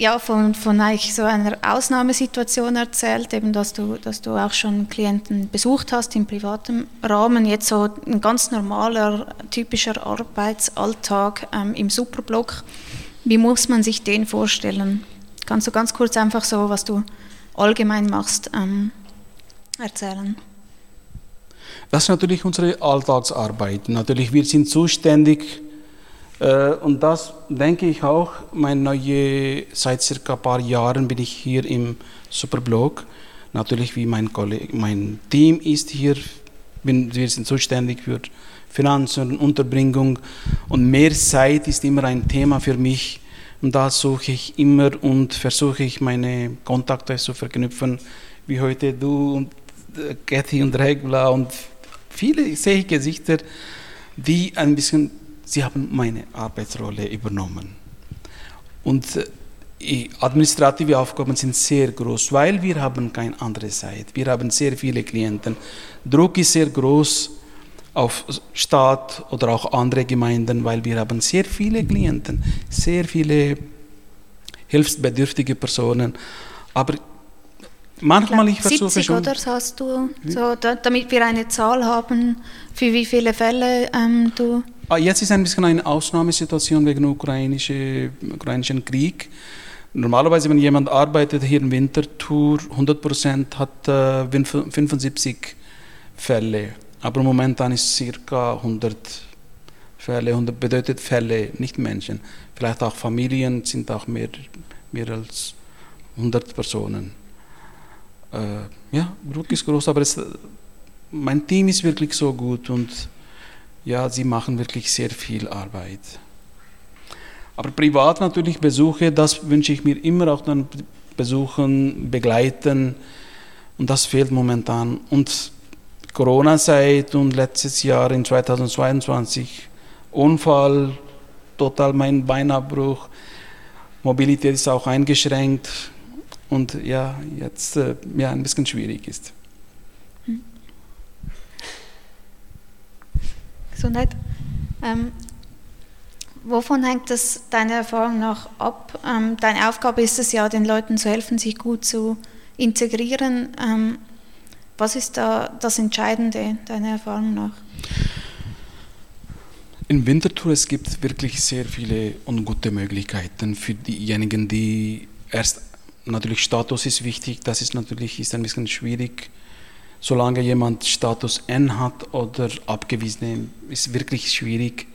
ja, von, von eigentlich so einer Ausnahmesituation erzählt, eben, dass du, dass du auch schon Klienten besucht hast im privaten Rahmen. Jetzt so ein ganz normaler, typischer Arbeitsalltag ähm, im Superblock. Wie muss man sich den vorstellen? Kannst du ganz kurz einfach so, was du allgemein machst, ähm, erzählen? Das ist natürlich unsere Alltagsarbeit. Natürlich, wir sind zuständig äh, und das denke ich auch, mein neue, seit circa ein paar Jahren bin ich hier im Superblog. Natürlich, wie mein, Kollege, mein Team ist hier, bin, wir sind zuständig für Finanzen Unterbringung. Und mehr Zeit ist immer ein Thema für mich. Und da suche ich immer und versuche ich meine Kontakte zu verknüpfen, wie heute du und Kathy und Regula und viele sehe ich Gesichter, die ein bisschen Sie haben meine Arbeitsrolle übernommen. Und äh, administrative Aufgaben sind sehr groß, weil wir haben keine andere Zeit. Wir haben sehr viele Klienten. Druck ist sehr groß auf Staat oder auch andere Gemeinden, weil wir haben sehr viele Klienten, sehr viele hilfsbedürftige Personen. Aber manchmal ich, ich versuche 70 schon. oder so hast du, so, damit wir eine Zahl haben, für wie viele Fälle ähm, du Ah, jetzt ist ein bisschen eine Ausnahmesituation wegen dem ukrainischen, ukrainischen Krieg. Normalerweise, wenn jemand arbeitet hier in Winterthur, 100 Prozent hat äh, 75 Fälle. Aber momentan ist es ca. 100 Fälle. 100 bedeutet Fälle, nicht Menschen. Vielleicht auch Familien sind auch mehr, mehr als 100 Personen. Äh, ja, Druck ist groß, aber es, mein Team ist wirklich so gut und ja, sie machen wirklich sehr viel Arbeit. Aber privat natürlich Besuche, das wünsche ich mir immer auch dann besuchen, begleiten und das fehlt momentan. Und Corona-Zeit und letztes Jahr in 2022 Unfall, total mein Beinabbruch, Mobilität ist auch eingeschränkt und ja, jetzt äh, ja, ein bisschen schwierig ist. Gesundheit. Ähm, wovon hängt das deiner Erfahrung nach ab? Ähm, deine Aufgabe ist es ja, den Leuten zu helfen, sich gut zu integrieren. Ähm, was ist da das Entscheidende deiner Erfahrung nach? In Winterthur es gibt wirklich sehr viele und gute Möglichkeiten für diejenigen, die erst natürlich Status ist wichtig, das ist natürlich ist ein bisschen schwierig. Solange jemand Status N hat oder abgewiesen, ist wirklich schwierig.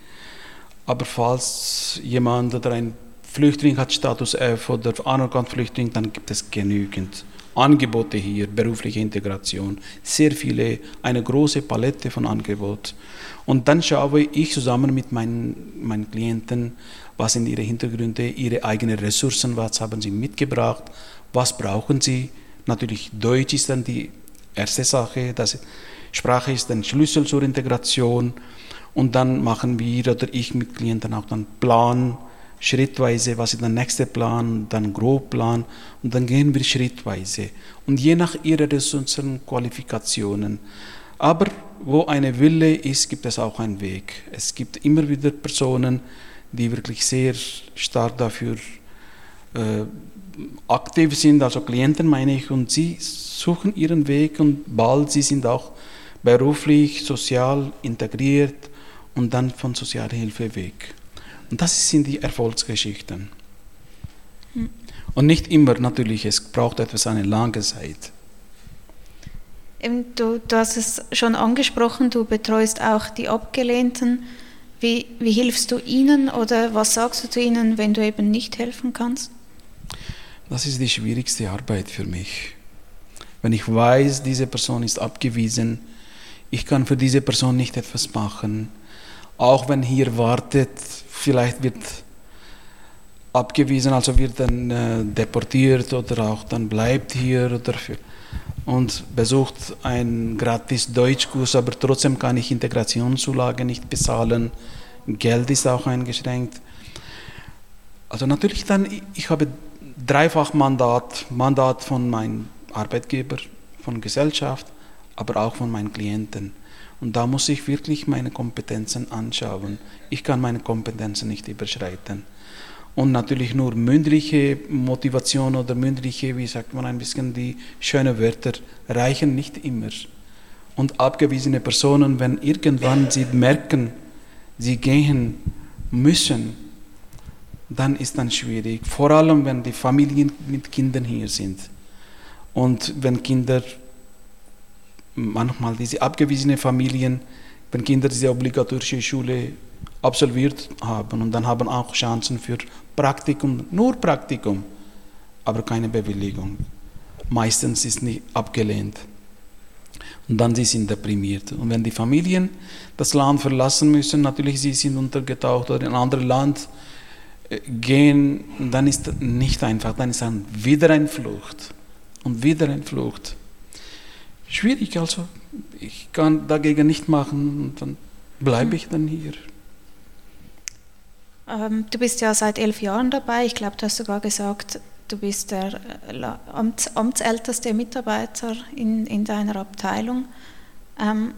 Aber falls jemand oder ein Flüchtling hat Status F oder anerkannt Flüchtling, dann gibt es genügend Angebote hier, berufliche Integration, sehr viele, eine große Palette von Angeboten. Und dann schaue ich zusammen mit meinen, meinen Klienten, was sind ihre Hintergründe, ihre eigenen Ressourcen, was haben sie mitgebracht, was brauchen sie. Natürlich Deutsch ist dann die erste Sache, das Sprache ist ein Schlüssel zur Integration. Und dann machen wir oder ich mit Klienten auch dann Plan, schrittweise, was ist der nächste Plan, dann Grobplan und dann gehen wir schrittweise. Und je nach ihrer Ressourcen, Qualifikationen. Aber wo eine Wille ist, gibt es auch einen Weg. Es gibt immer wieder Personen, die wirklich sehr stark dafür äh, aktiv sind, also Klienten meine ich, und sie suchen ihren Weg und bald sie sind auch beruflich, sozial integriert und dann von Sozialhilfe weg. Und das sind die Erfolgsgeschichten. Hm. Und nicht immer natürlich, es braucht etwas eine lange Zeit. Du, du hast es schon angesprochen, du betreust auch die Abgelehnten. Wie, wie hilfst du ihnen oder was sagst du zu ihnen, wenn du eben nicht helfen kannst? Das ist die schwierigste Arbeit für mich. Wenn ich weiß, diese Person ist abgewiesen, ich kann für diese Person nicht etwas machen, auch wenn hier wartet, vielleicht wird abgewiesen, also wird dann äh, deportiert oder auch dann bleibt hier oder für, und besucht einen gratis Deutschkurs, aber trotzdem kann ich Integrationszulage nicht bezahlen. Geld ist auch eingeschränkt. Also natürlich dann, ich habe dreifach Mandat, Mandat von meinem Arbeitgeber, von Gesellschaft, aber auch von meinen Klienten. Und da muss ich wirklich meine Kompetenzen anschauen. Ich kann meine Kompetenzen nicht überschreiten. Und natürlich nur mündliche Motivation oder mündliche, wie sagt man ein bisschen, die schönen Wörter reichen nicht immer. Und abgewiesene Personen, wenn irgendwann sie merken, sie gehen müssen, dann ist dann schwierig. Vor allem, wenn die Familien mit Kindern hier sind. Und wenn Kinder manchmal diese abgewiesenen Familien, wenn Kinder diese obligatorische Schule absolviert haben und dann haben auch Chancen für Praktikum, nur Praktikum, aber keine Bewilligung. Meistens ist nicht abgelehnt. Und dann sie sind deprimiert. Und wenn die Familien das Land verlassen müssen, natürlich sie sind untergetaucht oder in ein anderes Land äh, gehen, dann ist das nicht einfach, dann ist dann wieder eine Flucht und wieder eine Flucht schwierig. Also ich kann dagegen nicht machen und dann bleibe hm. ich dann hier. Ähm, du bist ja seit elf Jahren dabei. Ich glaube, du hast sogar gesagt, du bist der äh, Amts, amtsälteste Mitarbeiter in, in deiner Abteilung. Ähm,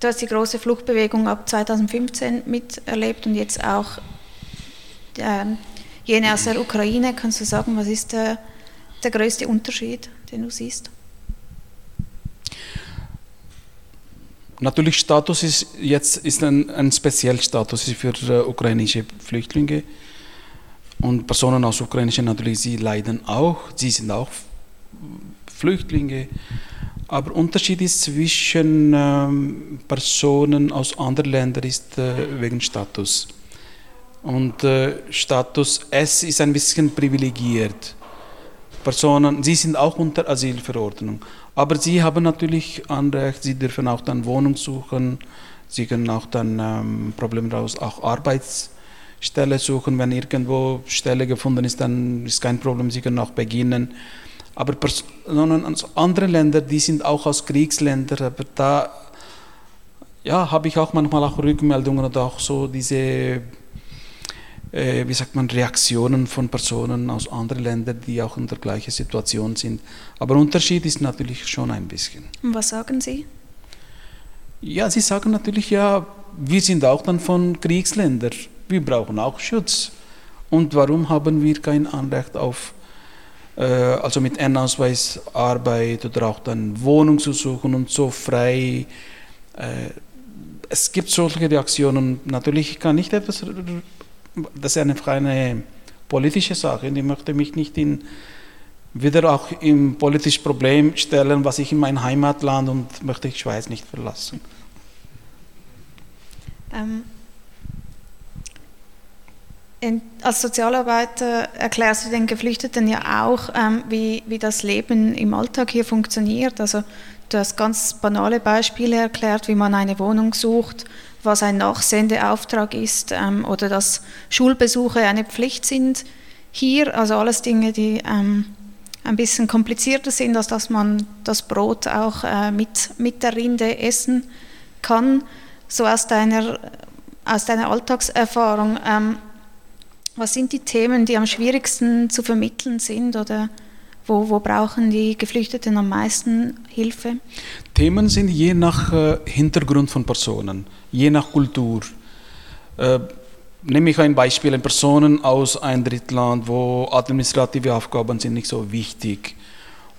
du hast die große Fluchtbewegung ab 2015 miterlebt und jetzt auch ähm, jene aus der Ukraine. Kannst du sagen, was ist der, der größte Unterschied, den du siehst? Natürlich Status ist jetzt ist ein, ein Spezialstatus für äh, ukrainische Flüchtlinge und Personen aus Ukraine natürlich, sie leiden auch, sie sind auch Flüchtlinge. Aber Unterschied ist zwischen ähm, Personen aus anderen Ländern ist äh, wegen Status. Und äh, Status S ist ein bisschen privilegiert. Personen, sie sind auch unter Asylverordnung. Aber sie haben natürlich Anrecht, sie dürfen auch dann Wohnung suchen, sie können auch dann ähm, problemlos auch Arbeitsstelle suchen. Wenn irgendwo Stelle gefunden ist, dann ist kein Problem, sie können auch beginnen. Aber Personen aus anderen Ländern, die sind auch aus Kriegsländern, aber da ja, habe ich auch manchmal auch Rückmeldungen oder auch so diese äh, wie sagt man, Reaktionen von Personen aus anderen Ländern, die auch in der gleichen Situation sind. Aber Unterschied ist natürlich schon ein bisschen. Und was sagen Sie? Ja, sie sagen natürlich, ja, wir sind auch dann von Kriegsländern. Wir brauchen auch Schutz. Und warum haben wir kein Anrecht auf, äh, also mit N-Ausweis Arbeit oder auch dann Wohnung zu suchen und so frei? Äh, es gibt solche Reaktionen. Natürlich kann ich etwas das ist eine politische Sache. Ich möchte mich nicht in wieder auch im politischen Problem stellen, was ich in mein Heimatland und möchte ich Schweiz nicht verlassen. Ähm, in, als Sozialarbeiter erklärst du den Geflüchteten ja auch, ähm, wie, wie das Leben im Alltag hier funktioniert. Also du hast ganz banale Beispiele erklärt, wie man eine Wohnung sucht, was ein Nachsendeauftrag ist ähm, oder dass Schulbesuche eine Pflicht sind hier. Also alles Dinge, die ähm, ein bisschen komplizierter sind, als dass man das Brot auch äh, mit, mit der Rinde essen kann. So aus deiner, aus deiner Alltagserfahrung. Ähm, was sind die Themen, die am schwierigsten zu vermitteln sind oder wo, wo brauchen die Geflüchteten am meisten Hilfe? Themen sind je nach äh, Hintergrund von Personen, je nach Kultur. Äh, nehme ich ein Beispiel, Personen aus einem Drittland, wo administrative Aufgaben sind nicht so wichtig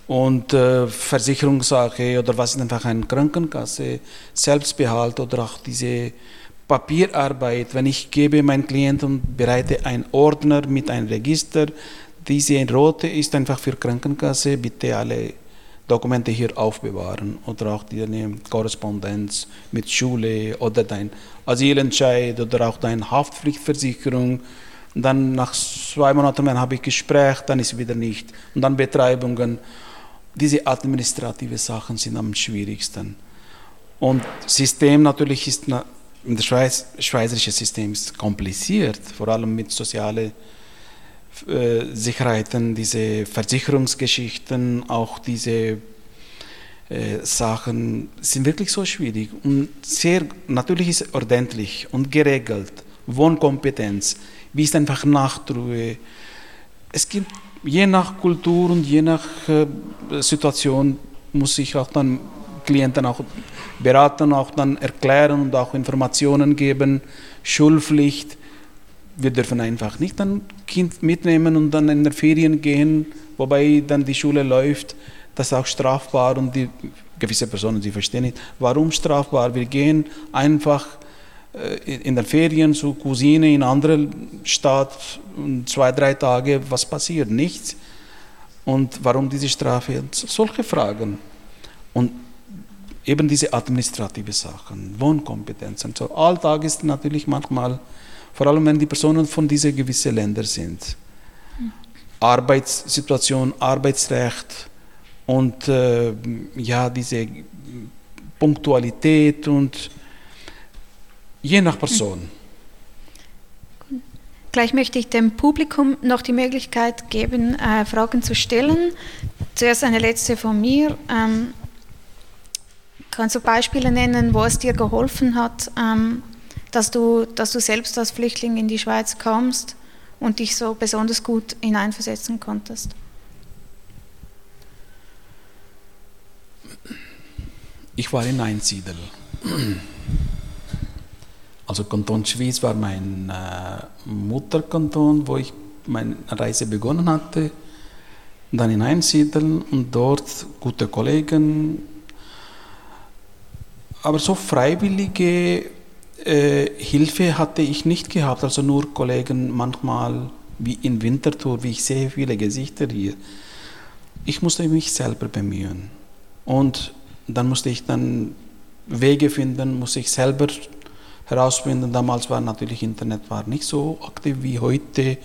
und äh, Versicherungssache oder was ist einfach eine Krankenkasse, Selbstbehalt oder auch diese Papierarbeit, wenn ich gebe meinen Klienten bereite einen Ordner mit einem Register, diese in rote ist einfach für Krankenkasse, bitte alle Dokumente hier aufbewahren oder auch die Korrespondenz mit Schule oder dein Asylentscheid oder auch deine Haftpflichtversicherung. Dann nach zwei Monaten habe ich Gespräch, dann ist wieder nicht. Und dann Betreibungen. Diese administrative Sachen sind am schwierigsten. Und System natürlich ist der Schweiz, schweizerische System ist kompliziert, vor allem mit sozialen Sicherheiten, diese Versicherungsgeschichten, auch diese äh, Sachen sind wirklich so schwierig und sehr, natürlich ist ordentlich und geregelt. Wohnkompetenz, wie ist einfach Nachtruhe. Es gibt je nach Kultur und je nach äh, Situation muss ich auch dann Klienten auch beraten, auch dann erklären und auch Informationen geben. Schulpflicht. Wir dürfen einfach nicht ein Kind mitnehmen und dann in der Ferien gehen, wobei dann die Schule läuft. Das ist auch strafbar und die gewisse Personen, die verstehen nicht, warum strafbar. Wir gehen einfach äh, in den Ferien zu Cousine in andere Stadt zwei, drei Tage, was passiert? Nichts. Und warum diese Strafe? Solche Fragen. Und eben diese administrative Sachen, Wohnkompetenzen. So, Alltag ist natürlich manchmal, vor allem wenn die Personen von diesen gewissen Ländern sind. Arbeitssituation, Arbeitsrecht und äh, ja, diese Punktualität und je nach Person. Gleich möchte ich dem Publikum noch die Möglichkeit geben, äh, Fragen zu stellen. Zuerst eine letzte von mir. Ähm, Kannst du Beispiele nennen, wo es dir geholfen hat, ähm, dass, du, dass du selbst als Flüchtling in die Schweiz kamst und dich so besonders gut hineinversetzen konntest? Ich war in Einsiedel. Also Kanton Schwyz war mein äh, Mutterkanton, wo ich meine Reise begonnen hatte. Dann in Einsiedeln und dort gute Kollegen, aber so freiwillige äh, Hilfe hatte ich nicht gehabt, also nur Kollegen manchmal wie in Winterthur, wie ich sehe viele Gesichter hier. Ich musste mich selber bemühen und dann musste ich dann Wege finden, musste ich selber herausfinden. Damals war natürlich Internet war nicht so aktiv wie heute.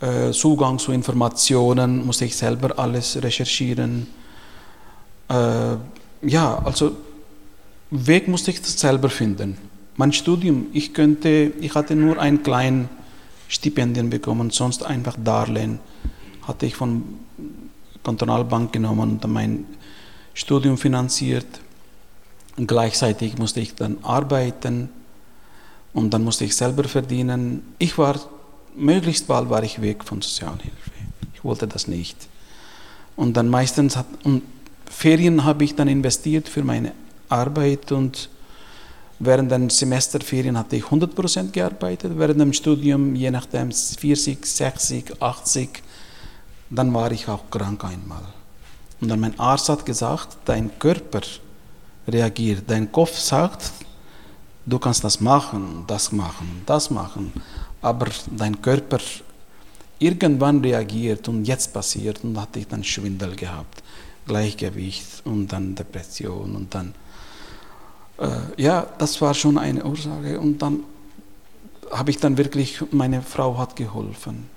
Äh, Zugang zu Informationen musste ich selber alles recherchieren. Äh, ja, also Weg musste ich selber finden. Mein Studium, ich könnte, ich hatte nur ein kleines Stipendien bekommen, sonst einfach Darlehen hatte ich von Kantonalbank genommen und mein Studium finanziert. Und gleichzeitig musste ich dann arbeiten und dann musste ich selber verdienen. Ich war, möglichst bald war ich weg von Sozialhilfe. Ich wollte das nicht. Und dann meistens hat, und Ferien habe ich dann investiert für meine Arbeit und während den Semesterferien hatte ich 100% gearbeitet, während dem Studium je nachdem 40, 60, 80, dann war ich auch krank einmal. Und dann mein Arzt hat gesagt, dein Körper reagiert, dein Kopf sagt, du kannst das machen, das machen, das machen, aber dein Körper irgendwann reagiert und jetzt passiert und hatte ich dann Schwindel gehabt, Gleichgewicht und dann Depression und dann, ja, das war schon eine Ursache und dann habe ich dann wirklich, meine Frau hat geholfen.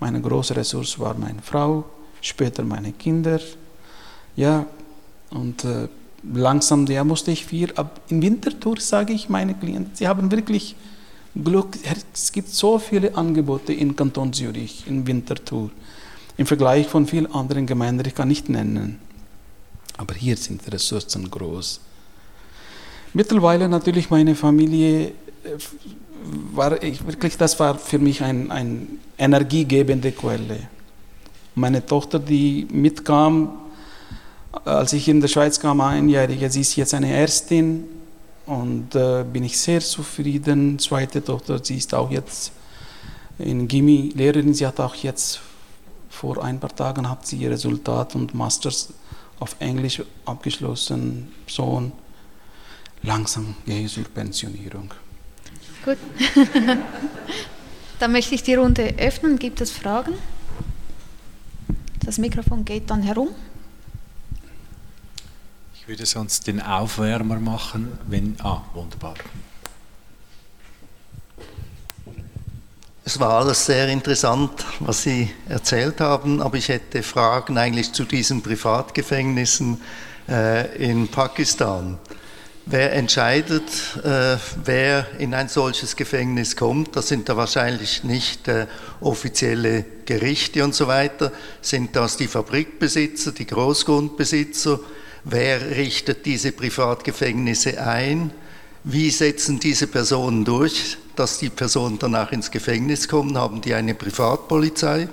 Meine große Ressource war meine Frau, später meine Kinder, ja, und äh, langsam, ja, musste ich viel, ab in Wintertour sage ich meine Klienten, sie haben wirklich Glück, es gibt so viele Angebote in Kanton Zürich, in Winterthur, im Vergleich von vielen anderen Gemeinden, ich kann nicht nennen. Aber hier sind die Ressourcen groß. Mittlerweile natürlich meine Familie äh, war ich, wirklich, das war für mich eine ein energiegebende Quelle. Meine Tochter, die mitkam, als ich in der Schweiz kam, einjährige, sie ist jetzt eine Ärztin, und äh, bin ich sehr zufrieden. Zweite Tochter, sie ist auch jetzt in Gimmi Lehrerin. Sie hat auch jetzt vor ein paar Tagen hat sie ihr Resultat und Masters auf Englisch abgeschlossen. Sohn, langsam gehe ich zur Pensionierung. Gut. dann möchte ich die Runde öffnen. Gibt es Fragen? Das Mikrofon geht dann herum würde sonst den Aufwärmer machen, wenn. Ah, wunderbar. Es war alles sehr interessant, was Sie erzählt haben, aber ich hätte Fragen eigentlich zu diesen Privatgefängnissen äh, in Pakistan. Wer entscheidet, äh, wer in ein solches Gefängnis kommt? Das sind da wahrscheinlich nicht äh, offizielle Gerichte und so weiter. Sind das die Fabrikbesitzer, die Großgrundbesitzer? Wer richtet diese Privatgefängnisse ein? Wie setzen diese Personen durch, dass die Personen danach ins Gefängnis kommen? Haben die eine Privatpolizei?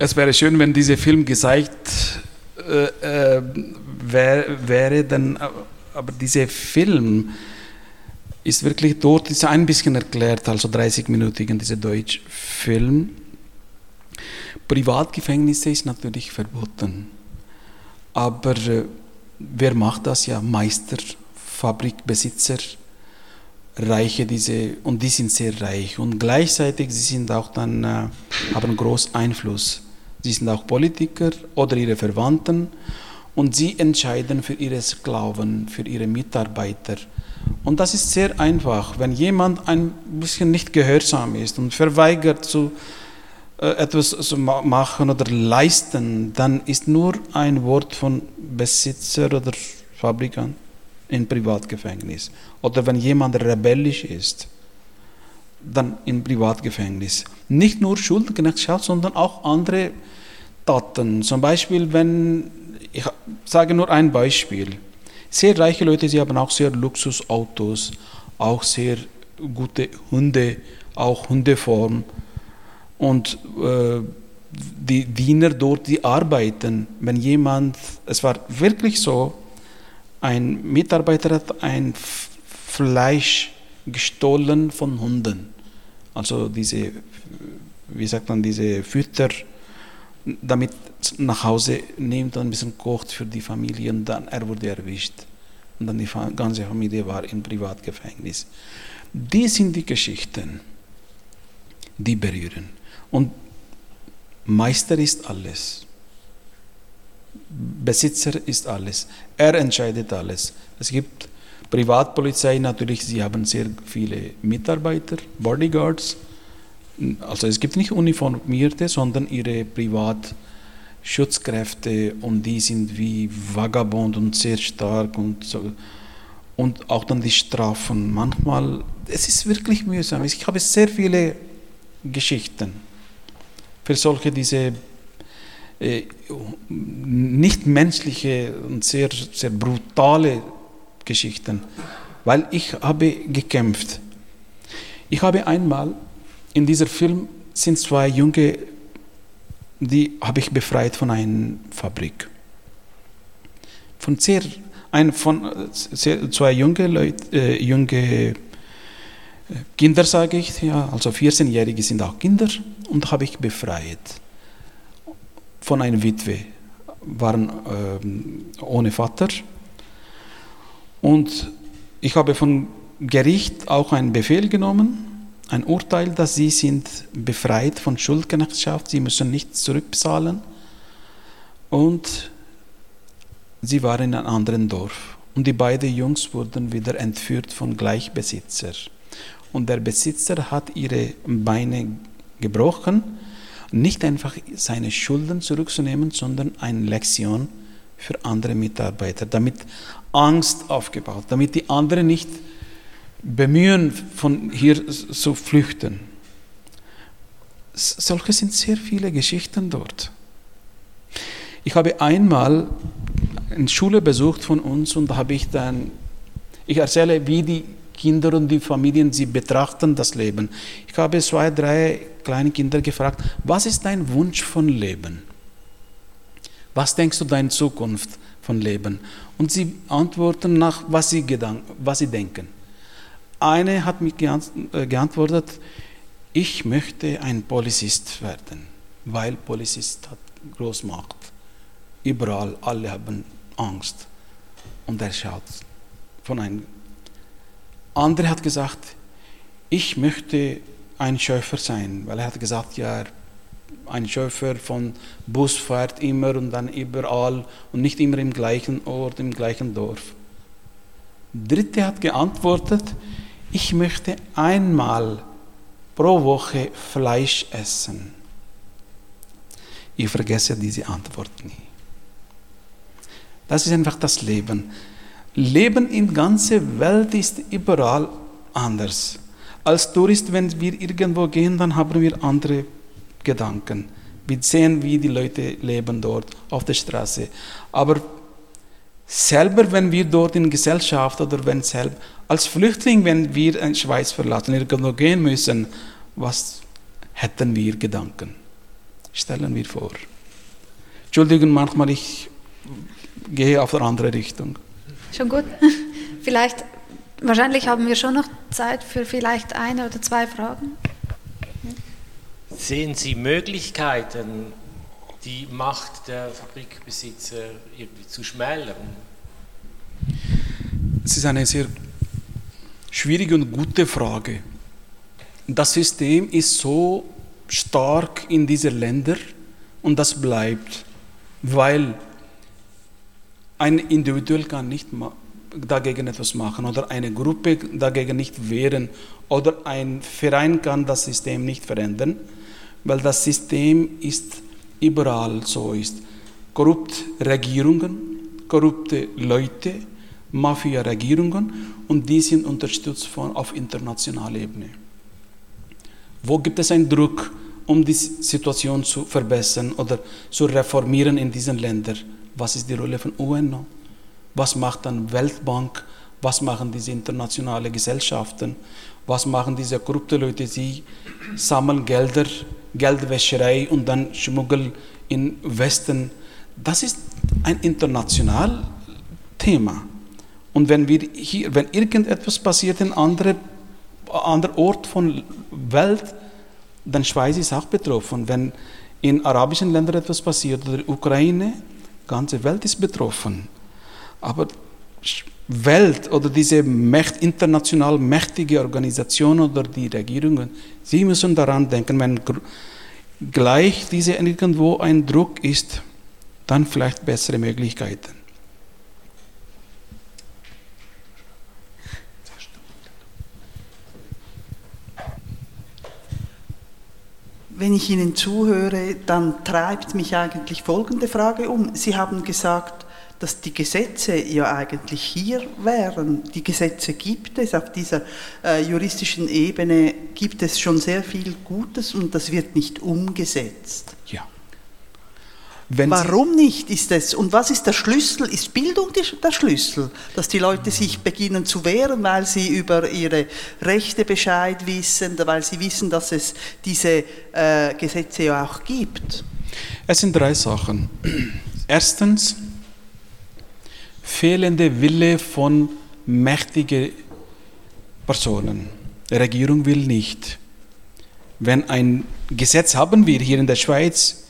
Es wäre schön, wenn dieser Film gezeigt äh, äh, wär, wäre, denn, aber dieser Film ist wirklich dort ist ein bisschen erklärt, also 30 Minuten dieser Deutschfilm. Privatgefängnisse ist natürlich verboten. Aber äh, wer macht das ja? Meister, Fabrikbesitzer, Reiche, diese, und die sind sehr reich. Und gleichzeitig, sie sind auch dann, äh, haben großen Einfluss. Sie sind auch Politiker oder ihre Verwandten und sie entscheiden für ihre Sklaven, für ihre Mitarbeiter. Und das ist sehr einfach. Wenn jemand ein bisschen nicht gehörsam ist und verweigert zu äh, etwas zu machen oder leisten, dann ist nur ein Wort von Besitzer oder Fabrikant in Privatgefängnis. Oder wenn jemand rebellisch ist, dann in Privatgefängnis. Nicht nur Schuldknechtschaft, sondern auch andere Taten. Zum Beispiel, wenn, ich sage nur ein Beispiel. Sehr reiche Leute, sie haben auch sehr Luxusautos, auch sehr gute Hunde, auch Hundeform und äh, die Diener dort, die arbeiten, wenn jemand, es war wirklich so, ein Mitarbeiter hat ein Fleisch gestohlen von Hunden. Also diese, wie sagt man, diese Fütter, damit nach Hause nimmt und ein bisschen kocht für die Familie und dann er wurde erwischt. Und dann die ganze Familie war im Privatgefängnis. Die sind die Geschichten, die berühren. Und Meister ist alles. Besitzer ist alles. Er entscheidet alles. Es gibt Privatpolizei natürlich, sie haben sehr viele Mitarbeiter, Bodyguards. Also es gibt nicht Uniformierte, sondern ihre Privatschutzkräfte und die sind wie Vagabond und sehr stark und so. Und auch dann die Strafen. Manchmal, es ist wirklich mühsam. Ich habe sehr viele Geschichten für solche diese äh, nicht menschliche und sehr, sehr brutale Geschichten, weil ich habe gekämpft. Ich habe einmal in diesem Film sind zwei junge, die habe ich befreit von einer Fabrik. Von sehr, ein, von sehr, zwei junge Leute, äh, junge Kinder sage ich, ja, also 14-Jährige sind auch Kinder und habe ich befreit von einer Witwe, waren äh, ohne Vater. Und ich habe vom Gericht auch einen Befehl genommen ein Urteil, dass sie sind befreit von Schuldknechtschaft, sie müssen nichts zurückbezahlen und sie waren in einem anderen Dorf. Und die beiden Jungs wurden wieder entführt von Gleichbesitzer. Und der Besitzer hat ihre Beine gebrochen, nicht einfach seine Schulden zurückzunehmen, sondern eine Lektion für andere Mitarbeiter, damit Angst aufgebaut, damit die anderen nicht bemühen, von hier zu flüchten. Solche sind sehr viele Geschichten dort. Ich habe einmal eine Schule besucht von uns und da habe ich dann, ich erzähle, wie die Kinder und die Familien sie betrachten das Leben. Ich habe zwei, drei kleine Kinder gefragt, was ist dein Wunsch von Leben? Was denkst du deine Zukunft von Leben? Und sie antworten nach, was sie, was sie denken. Eine hat mich äh, geantwortet, ich möchte ein Polizist werden, weil Polizist hat Großmacht. Überall, alle haben Angst. Und er schaut von einem. Andere hat gesagt, ich möchte ein Schäfer sein, weil er hat gesagt, ja, ein Schäfer von Bus fährt immer und dann überall und nicht immer im gleichen Ort, im gleichen Dorf. Dritte hat geantwortet, ich möchte einmal pro Woche Fleisch essen. Ich vergesse diese Antwort nie. Das ist einfach das Leben. Leben in der ganzen Welt ist überall anders. Als Tourist, wenn wir irgendwo gehen, dann haben wir andere Gedanken. Wir sehen, wie die Leute leben dort auf der Straße. Aber selber, wenn wir dort in Gesellschaft oder wenn selbst als Flüchtling, wenn wir die Schweiz verlassen, irgendwo gehen müssen, was hätten wir Gedanken? Stellen wir vor. Entschuldigung, manchmal ich gehe auf eine andere Richtung. Schon gut. Vielleicht, wahrscheinlich haben wir schon noch Zeit für vielleicht eine oder zwei Fragen. Sehen Sie Möglichkeiten, die Macht der Fabrikbesitzer irgendwie zu schmälern? Es ist eine sehr schwierige und gute Frage. Das System ist so stark in diesen Ländern und das bleibt, weil ein Individuell kann nicht dagegen etwas machen oder eine Gruppe dagegen nicht wehren oder ein Verein kann das System nicht verändern, weil das System ist überall so ist. Korrupte Regierungen, korrupte Leute, Mafia-Regierungen und die sind unterstützt von, auf internationaler Ebene. Wo gibt es einen Druck, um die Situation zu verbessern oder zu reformieren in diesen Ländern? Was ist die Rolle von UNO? Was macht dann Weltbank? Was machen diese internationalen Gesellschaften? Was machen diese korrupten Leute? Sie sammeln Gelder, Geldwäscherei und dann schmuggeln in Westen. Das ist ein internationales Thema. Und wenn, wir hier, wenn irgendetwas passiert in einem anderen Ort von Welt, dann Schweiz ist auch betroffen. Wenn in arabischen Ländern etwas passiert oder Ukraine, die ganze Welt ist betroffen. Aber Welt oder diese Mächt, international mächtige Organisationen oder die Regierungen, sie müssen daran denken, wenn gleich diese irgendwo ein Druck ist, dann vielleicht bessere Möglichkeiten. Wenn ich Ihnen zuhöre, dann treibt mich eigentlich folgende Frage um. Sie haben gesagt, dass die Gesetze ja eigentlich hier wären. Die Gesetze gibt es, auf dieser äh, juristischen Ebene gibt es schon sehr viel Gutes und das wird nicht umgesetzt. Ja. Wenn Warum nicht ist es? Und was ist der Schlüssel? Ist Bildung der Schlüssel? Dass die Leute sich beginnen zu wehren, weil sie über ihre Rechte Bescheid wissen, weil sie wissen, dass es diese äh, Gesetze ja auch gibt? Es sind drei Sachen. Erstens, fehlende Wille von mächtigen Personen. Die Regierung will nicht. Wenn ein Gesetz haben wir hier in der Schweiz,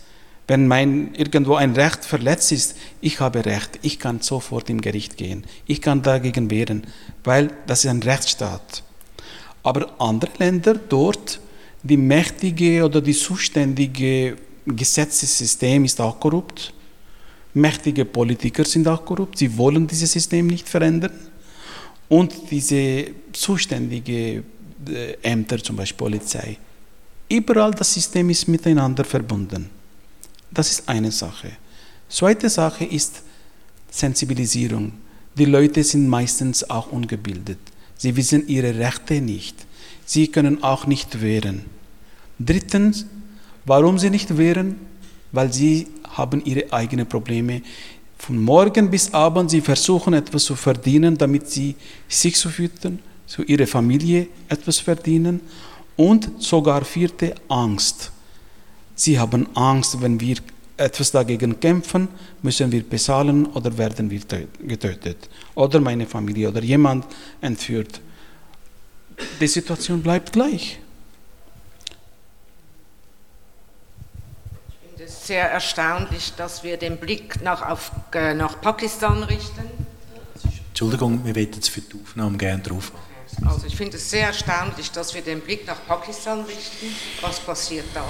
wenn mein irgendwo ein Recht verletzt ist, ich habe Recht, ich kann sofort im Gericht gehen, ich kann dagegen wehren, weil das ist ein Rechtsstaat. Aber andere Länder dort, die mächtige oder die zuständige Gesetzessystem ist auch korrupt. Mächtige Politiker sind auch korrupt. Sie wollen dieses System nicht verändern. Und diese zuständige äh, Ämter, zum Beispiel Polizei, überall das System ist miteinander verbunden. Das ist eine Sache. Zweite Sache ist Sensibilisierung. Die Leute sind meistens auch ungebildet. Sie wissen ihre Rechte nicht. Sie können auch nicht wehren. Drittens, warum sie nicht wehren? Weil sie haben ihre eigenen Probleme. Von morgen bis abend, sie versuchen etwas zu verdienen, damit sie sich zu füttern, zu ihrer Familie etwas verdienen. Und sogar vierte, Angst. Sie haben Angst, wenn wir etwas dagegen kämpfen, müssen wir bezahlen oder werden wir getötet. Oder meine Familie oder jemand entführt. Die Situation bleibt gleich. Ich finde es sehr erstaunlich, dass wir den Blick nach, auf, äh, nach Pakistan richten. Entschuldigung, wir werden jetzt für die Aufnahme gerne drauf. Also ich finde es sehr erstaunlich, dass wir den Blick nach Pakistan richten, was passiert da,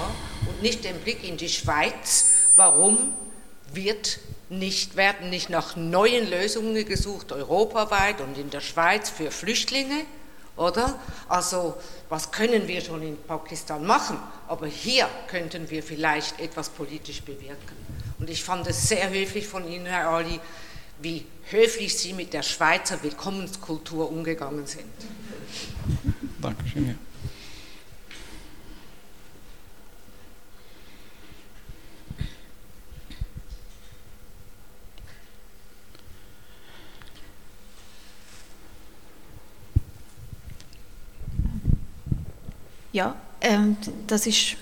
und nicht den Blick in die Schweiz, warum wird nicht, werden nicht nach neuen Lösungen gesucht, europaweit und in der Schweiz für Flüchtlinge, oder? Also, was können wir schon in Pakistan machen? Aber hier könnten wir vielleicht etwas politisch bewirken. Und ich fand es sehr höflich von Ihnen, Herr Ali, wie höflich Sie mit der Schweizer Willkommenskultur umgegangen sind. Dankeschön. Ja. Ja, ähm, das ist.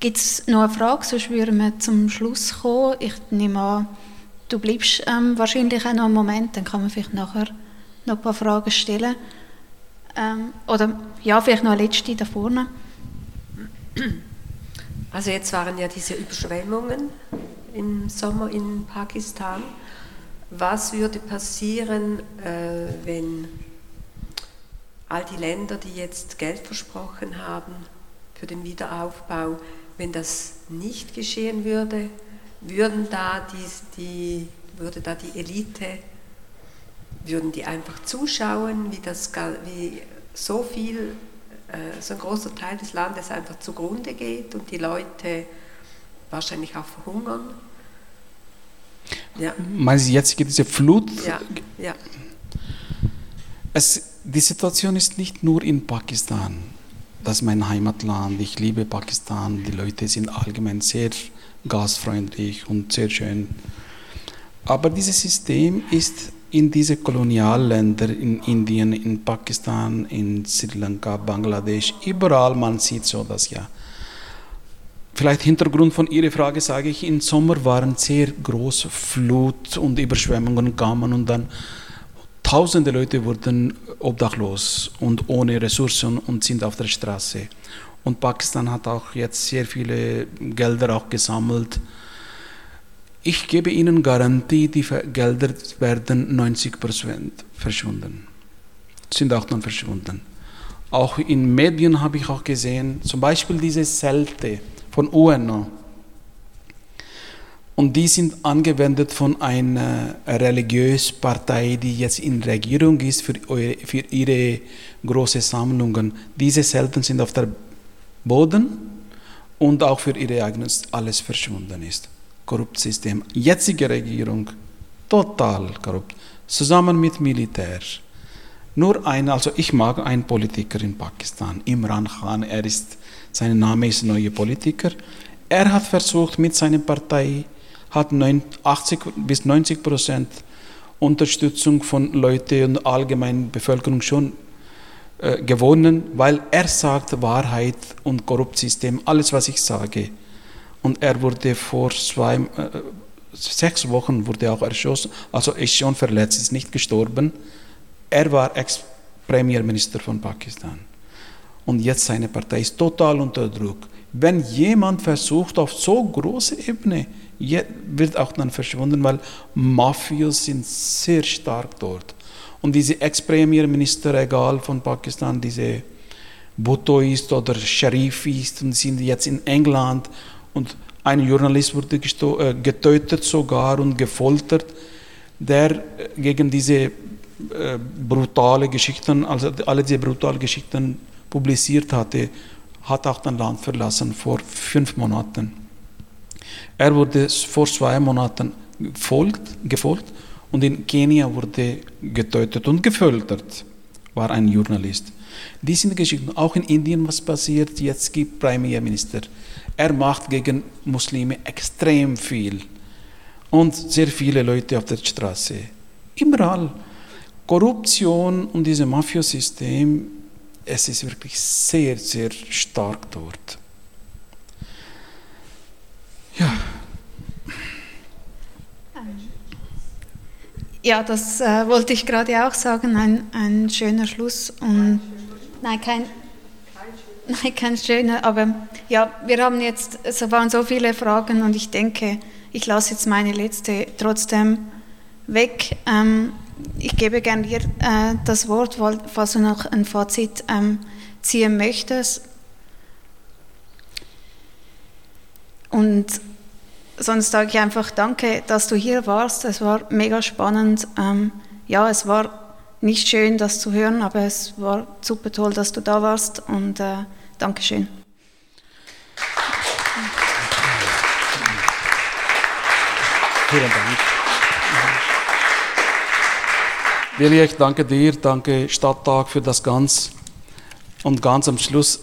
Gibt es noch eine Frage, sonst würden wir zum Schluss kommen. Ich nehme an, du bleibst ähm, wahrscheinlich auch noch einen Moment, dann kann man vielleicht nachher noch ein paar Fragen stellen. Ähm, oder ja, vielleicht noch eine letzte da vorne. Also jetzt waren ja diese Überschwemmungen im Sommer in Pakistan. Was würde passieren, äh, wenn all die Länder, die jetzt Geld versprochen haben für den Wiederaufbau, wenn das nicht geschehen würde, würden da die, die, würde da die Elite, würden die einfach zuschauen, wie, das, wie so viel, äh, so ein großer Teil des Landes einfach zugrunde geht und die Leute wahrscheinlich auch verhungern. Ja. Meinen Sie jetzt diese Flut? Ja, ja. Es, die Situation ist nicht nur in Pakistan. Das ist mein Heimatland. Ich liebe Pakistan. Die Leute sind allgemein sehr gastfreundlich und sehr schön. Aber dieses System ist in diese Kolonialländer, in Indien, in Pakistan, in Sri Lanka, Bangladesch, überall man sieht so das ja. Vielleicht Hintergrund von Ihrer Frage sage ich, im Sommer waren sehr große Flut und Überschwemmungen kamen und dann Tausende Leute wurden obdachlos und ohne Ressourcen und sind auf der Straße. Und Pakistan hat auch jetzt sehr viele Gelder auch gesammelt. Ich gebe Ihnen Garantie, die Gelder werden 90 Prozent verschwunden. Sind auch dann verschwunden. Auch in Medien habe ich auch gesehen, zum Beispiel diese Zelte von UNO und die sind angewendet von einer religiösen Partei, die jetzt in Regierung ist für, für ihre großen Sammlungen. Diese Selten sind auf der Boden und auch für ihre eigenes alles verschwunden ist. Korruptes System. Jetzige Regierung, total korrupt. Zusammen mit Militär. Nur ein, also ich mag einen Politiker in Pakistan, Imran Khan, er ist, sein Name ist neue Politiker. Er hat versucht mit seiner Partei hat 80 bis 90 Prozent Unterstützung von Leuten und allgemeinen Bevölkerung schon äh, gewonnen, weil er sagt Wahrheit und Korruptsystem, alles was ich sage. Und er wurde vor zwei, äh, sechs Wochen wurde auch erschossen, also ist schon verletzt, ist nicht gestorben. Er war Ex-Premierminister von Pakistan. Und jetzt seine Partei ist total unter Druck. Wenn jemand versucht, auf so große Ebene wird auch dann verschwunden, weil Mafios sind sehr stark dort. Und diese Ex-Premierminister, egal von Pakistan, diese Bhutto ist oder Sharif ist und sind jetzt in England und ein Journalist wurde äh, getötet sogar und gefoltert, der äh, gegen diese äh, brutale Geschichten, also alle diese brutalen Geschichten publiziert hatte, hat auch das Land verlassen vor fünf Monaten. Er wurde vor zwei Monaten gefolgt, gefolgt und in Kenia wurde getötet und gefoltert, war ein Journalist. Die sind Geschichten. Auch in Indien, was passiert, jetzt gibt Premierminister. Er macht gegen Muslime extrem viel. Und sehr viele Leute auf der Straße. Überall. Korruption und dieses Mafiosystem, es ist wirklich sehr, sehr stark dort. Ja. Ja, das äh, wollte ich gerade auch sagen, ein, ein schöner Schluss. Und, nein, kein, nein, kein schöner, aber ja, wir haben jetzt, es waren so viele Fragen und ich denke, ich lasse jetzt meine letzte trotzdem weg. Ähm, ich gebe gerne dir äh, das Wort, falls du noch ein Fazit ähm, ziehen möchtest. Und sonst sage ich einfach danke, dass du hier warst. Es war mega spannend. Ähm, ja, es war nicht schön, das zu hören, aber es war super toll, dass du da warst und äh, Dankeschön. Vielen Dank. Willi, ich danke dir, danke Stadttag für das Ganz. Und ganz am Schluss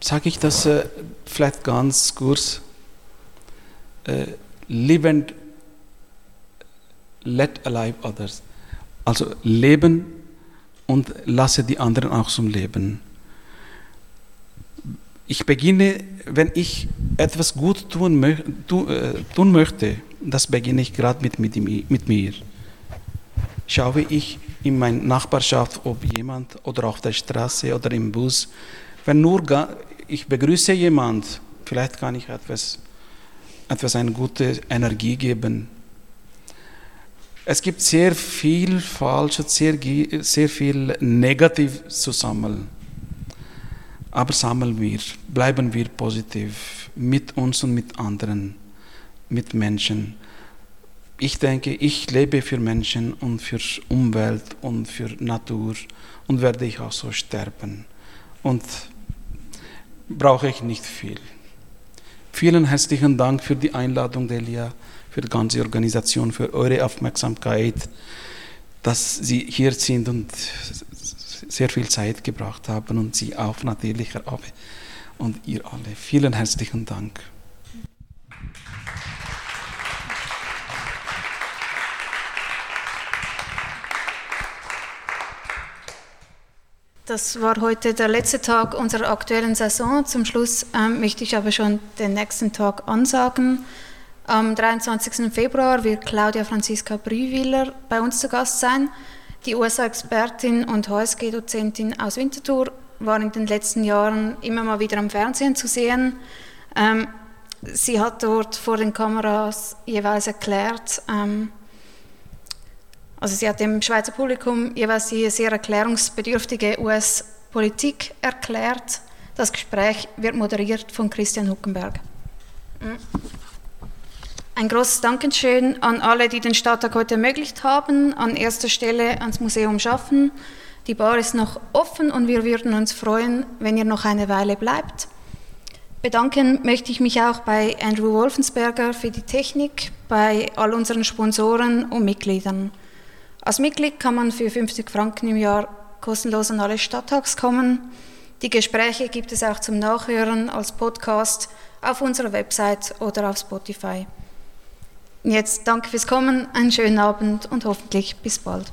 sage ich das äh, vielleicht ganz kurz äh, live let alive others. Also leben und lasse die anderen auch zum Leben. Ich beginne, wenn ich etwas gut tun, mö tu, äh, tun möchte, das beginne ich gerade mit, mit, mit mir. Schaue ich in meiner Nachbarschaft, ob jemand oder auf der Straße oder im Bus, wenn nur ich begrüße jemand, vielleicht kann ich etwas etwas eine gute Energie geben. Es gibt sehr viel falsch, sehr, sehr viel negativ zu sammeln. Aber sammeln wir, bleiben wir positiv mit uns und mit anderen, mit Menschen. Ich denke, ich lebe für Menschen und für Umwelt und für Natur und werde ich auch so sterben. Und brauche ich nicht viel. Vielen herzlichen Dank für die Einladung, Delia, für die ganze Organisation, für eure Aufmerksamkeit, dass Sie hier sind und sehr viel Zeit gebracht haben und Sie auch natürlich, Herr Abe und ihr alle. Vielen herzlichen Dank. Das war heute der letzte Tag unserer aktuellen Saison. Zum Schluss ähm, möchte ich aber schon den nächsten Tag ansagen. Am 23. Februar wird Claudia Franziska Brühwiller bei uns zu Gast sein. Die USA-Expertin und HSG-Dozentin aus Winterthur war in den letzten Jahren immer mal wieder am Fernsehen zu sehen. Ähm, sie hat dort vor den Kameras jeweils erklärt, ähm, also sie hat dem Schweizer Publikum jeweils die sehr erklärungsbedürftige US-Politik erklärt. Das Gespräch wird moderiert von Christian Huckenberg. Mhm. Ein großes Dankeschön an alle, die den Stadttag heute ermöglicht haben. An erster Stelle ans Museum Schaffen. Die Bar ist noch offen und wir würden uns freuen, wenn ihr noch eine Weile bleibt. Bedanken möchte ich mich auch bei Andrew Wolfensberger für die Technik, bei all unseren Sponsoren und Mitgliedern. Als Mitglied kann man für 50 Franken im Jahr kostenlos an alle Stadttags kommen. Die Gespräche gibt es auch zum Nachhören als Podcast auf unserer Website oder auf Spotify. Jetzt danke fürs Kommen, einen schönen Abend und hoffentlich bis bald.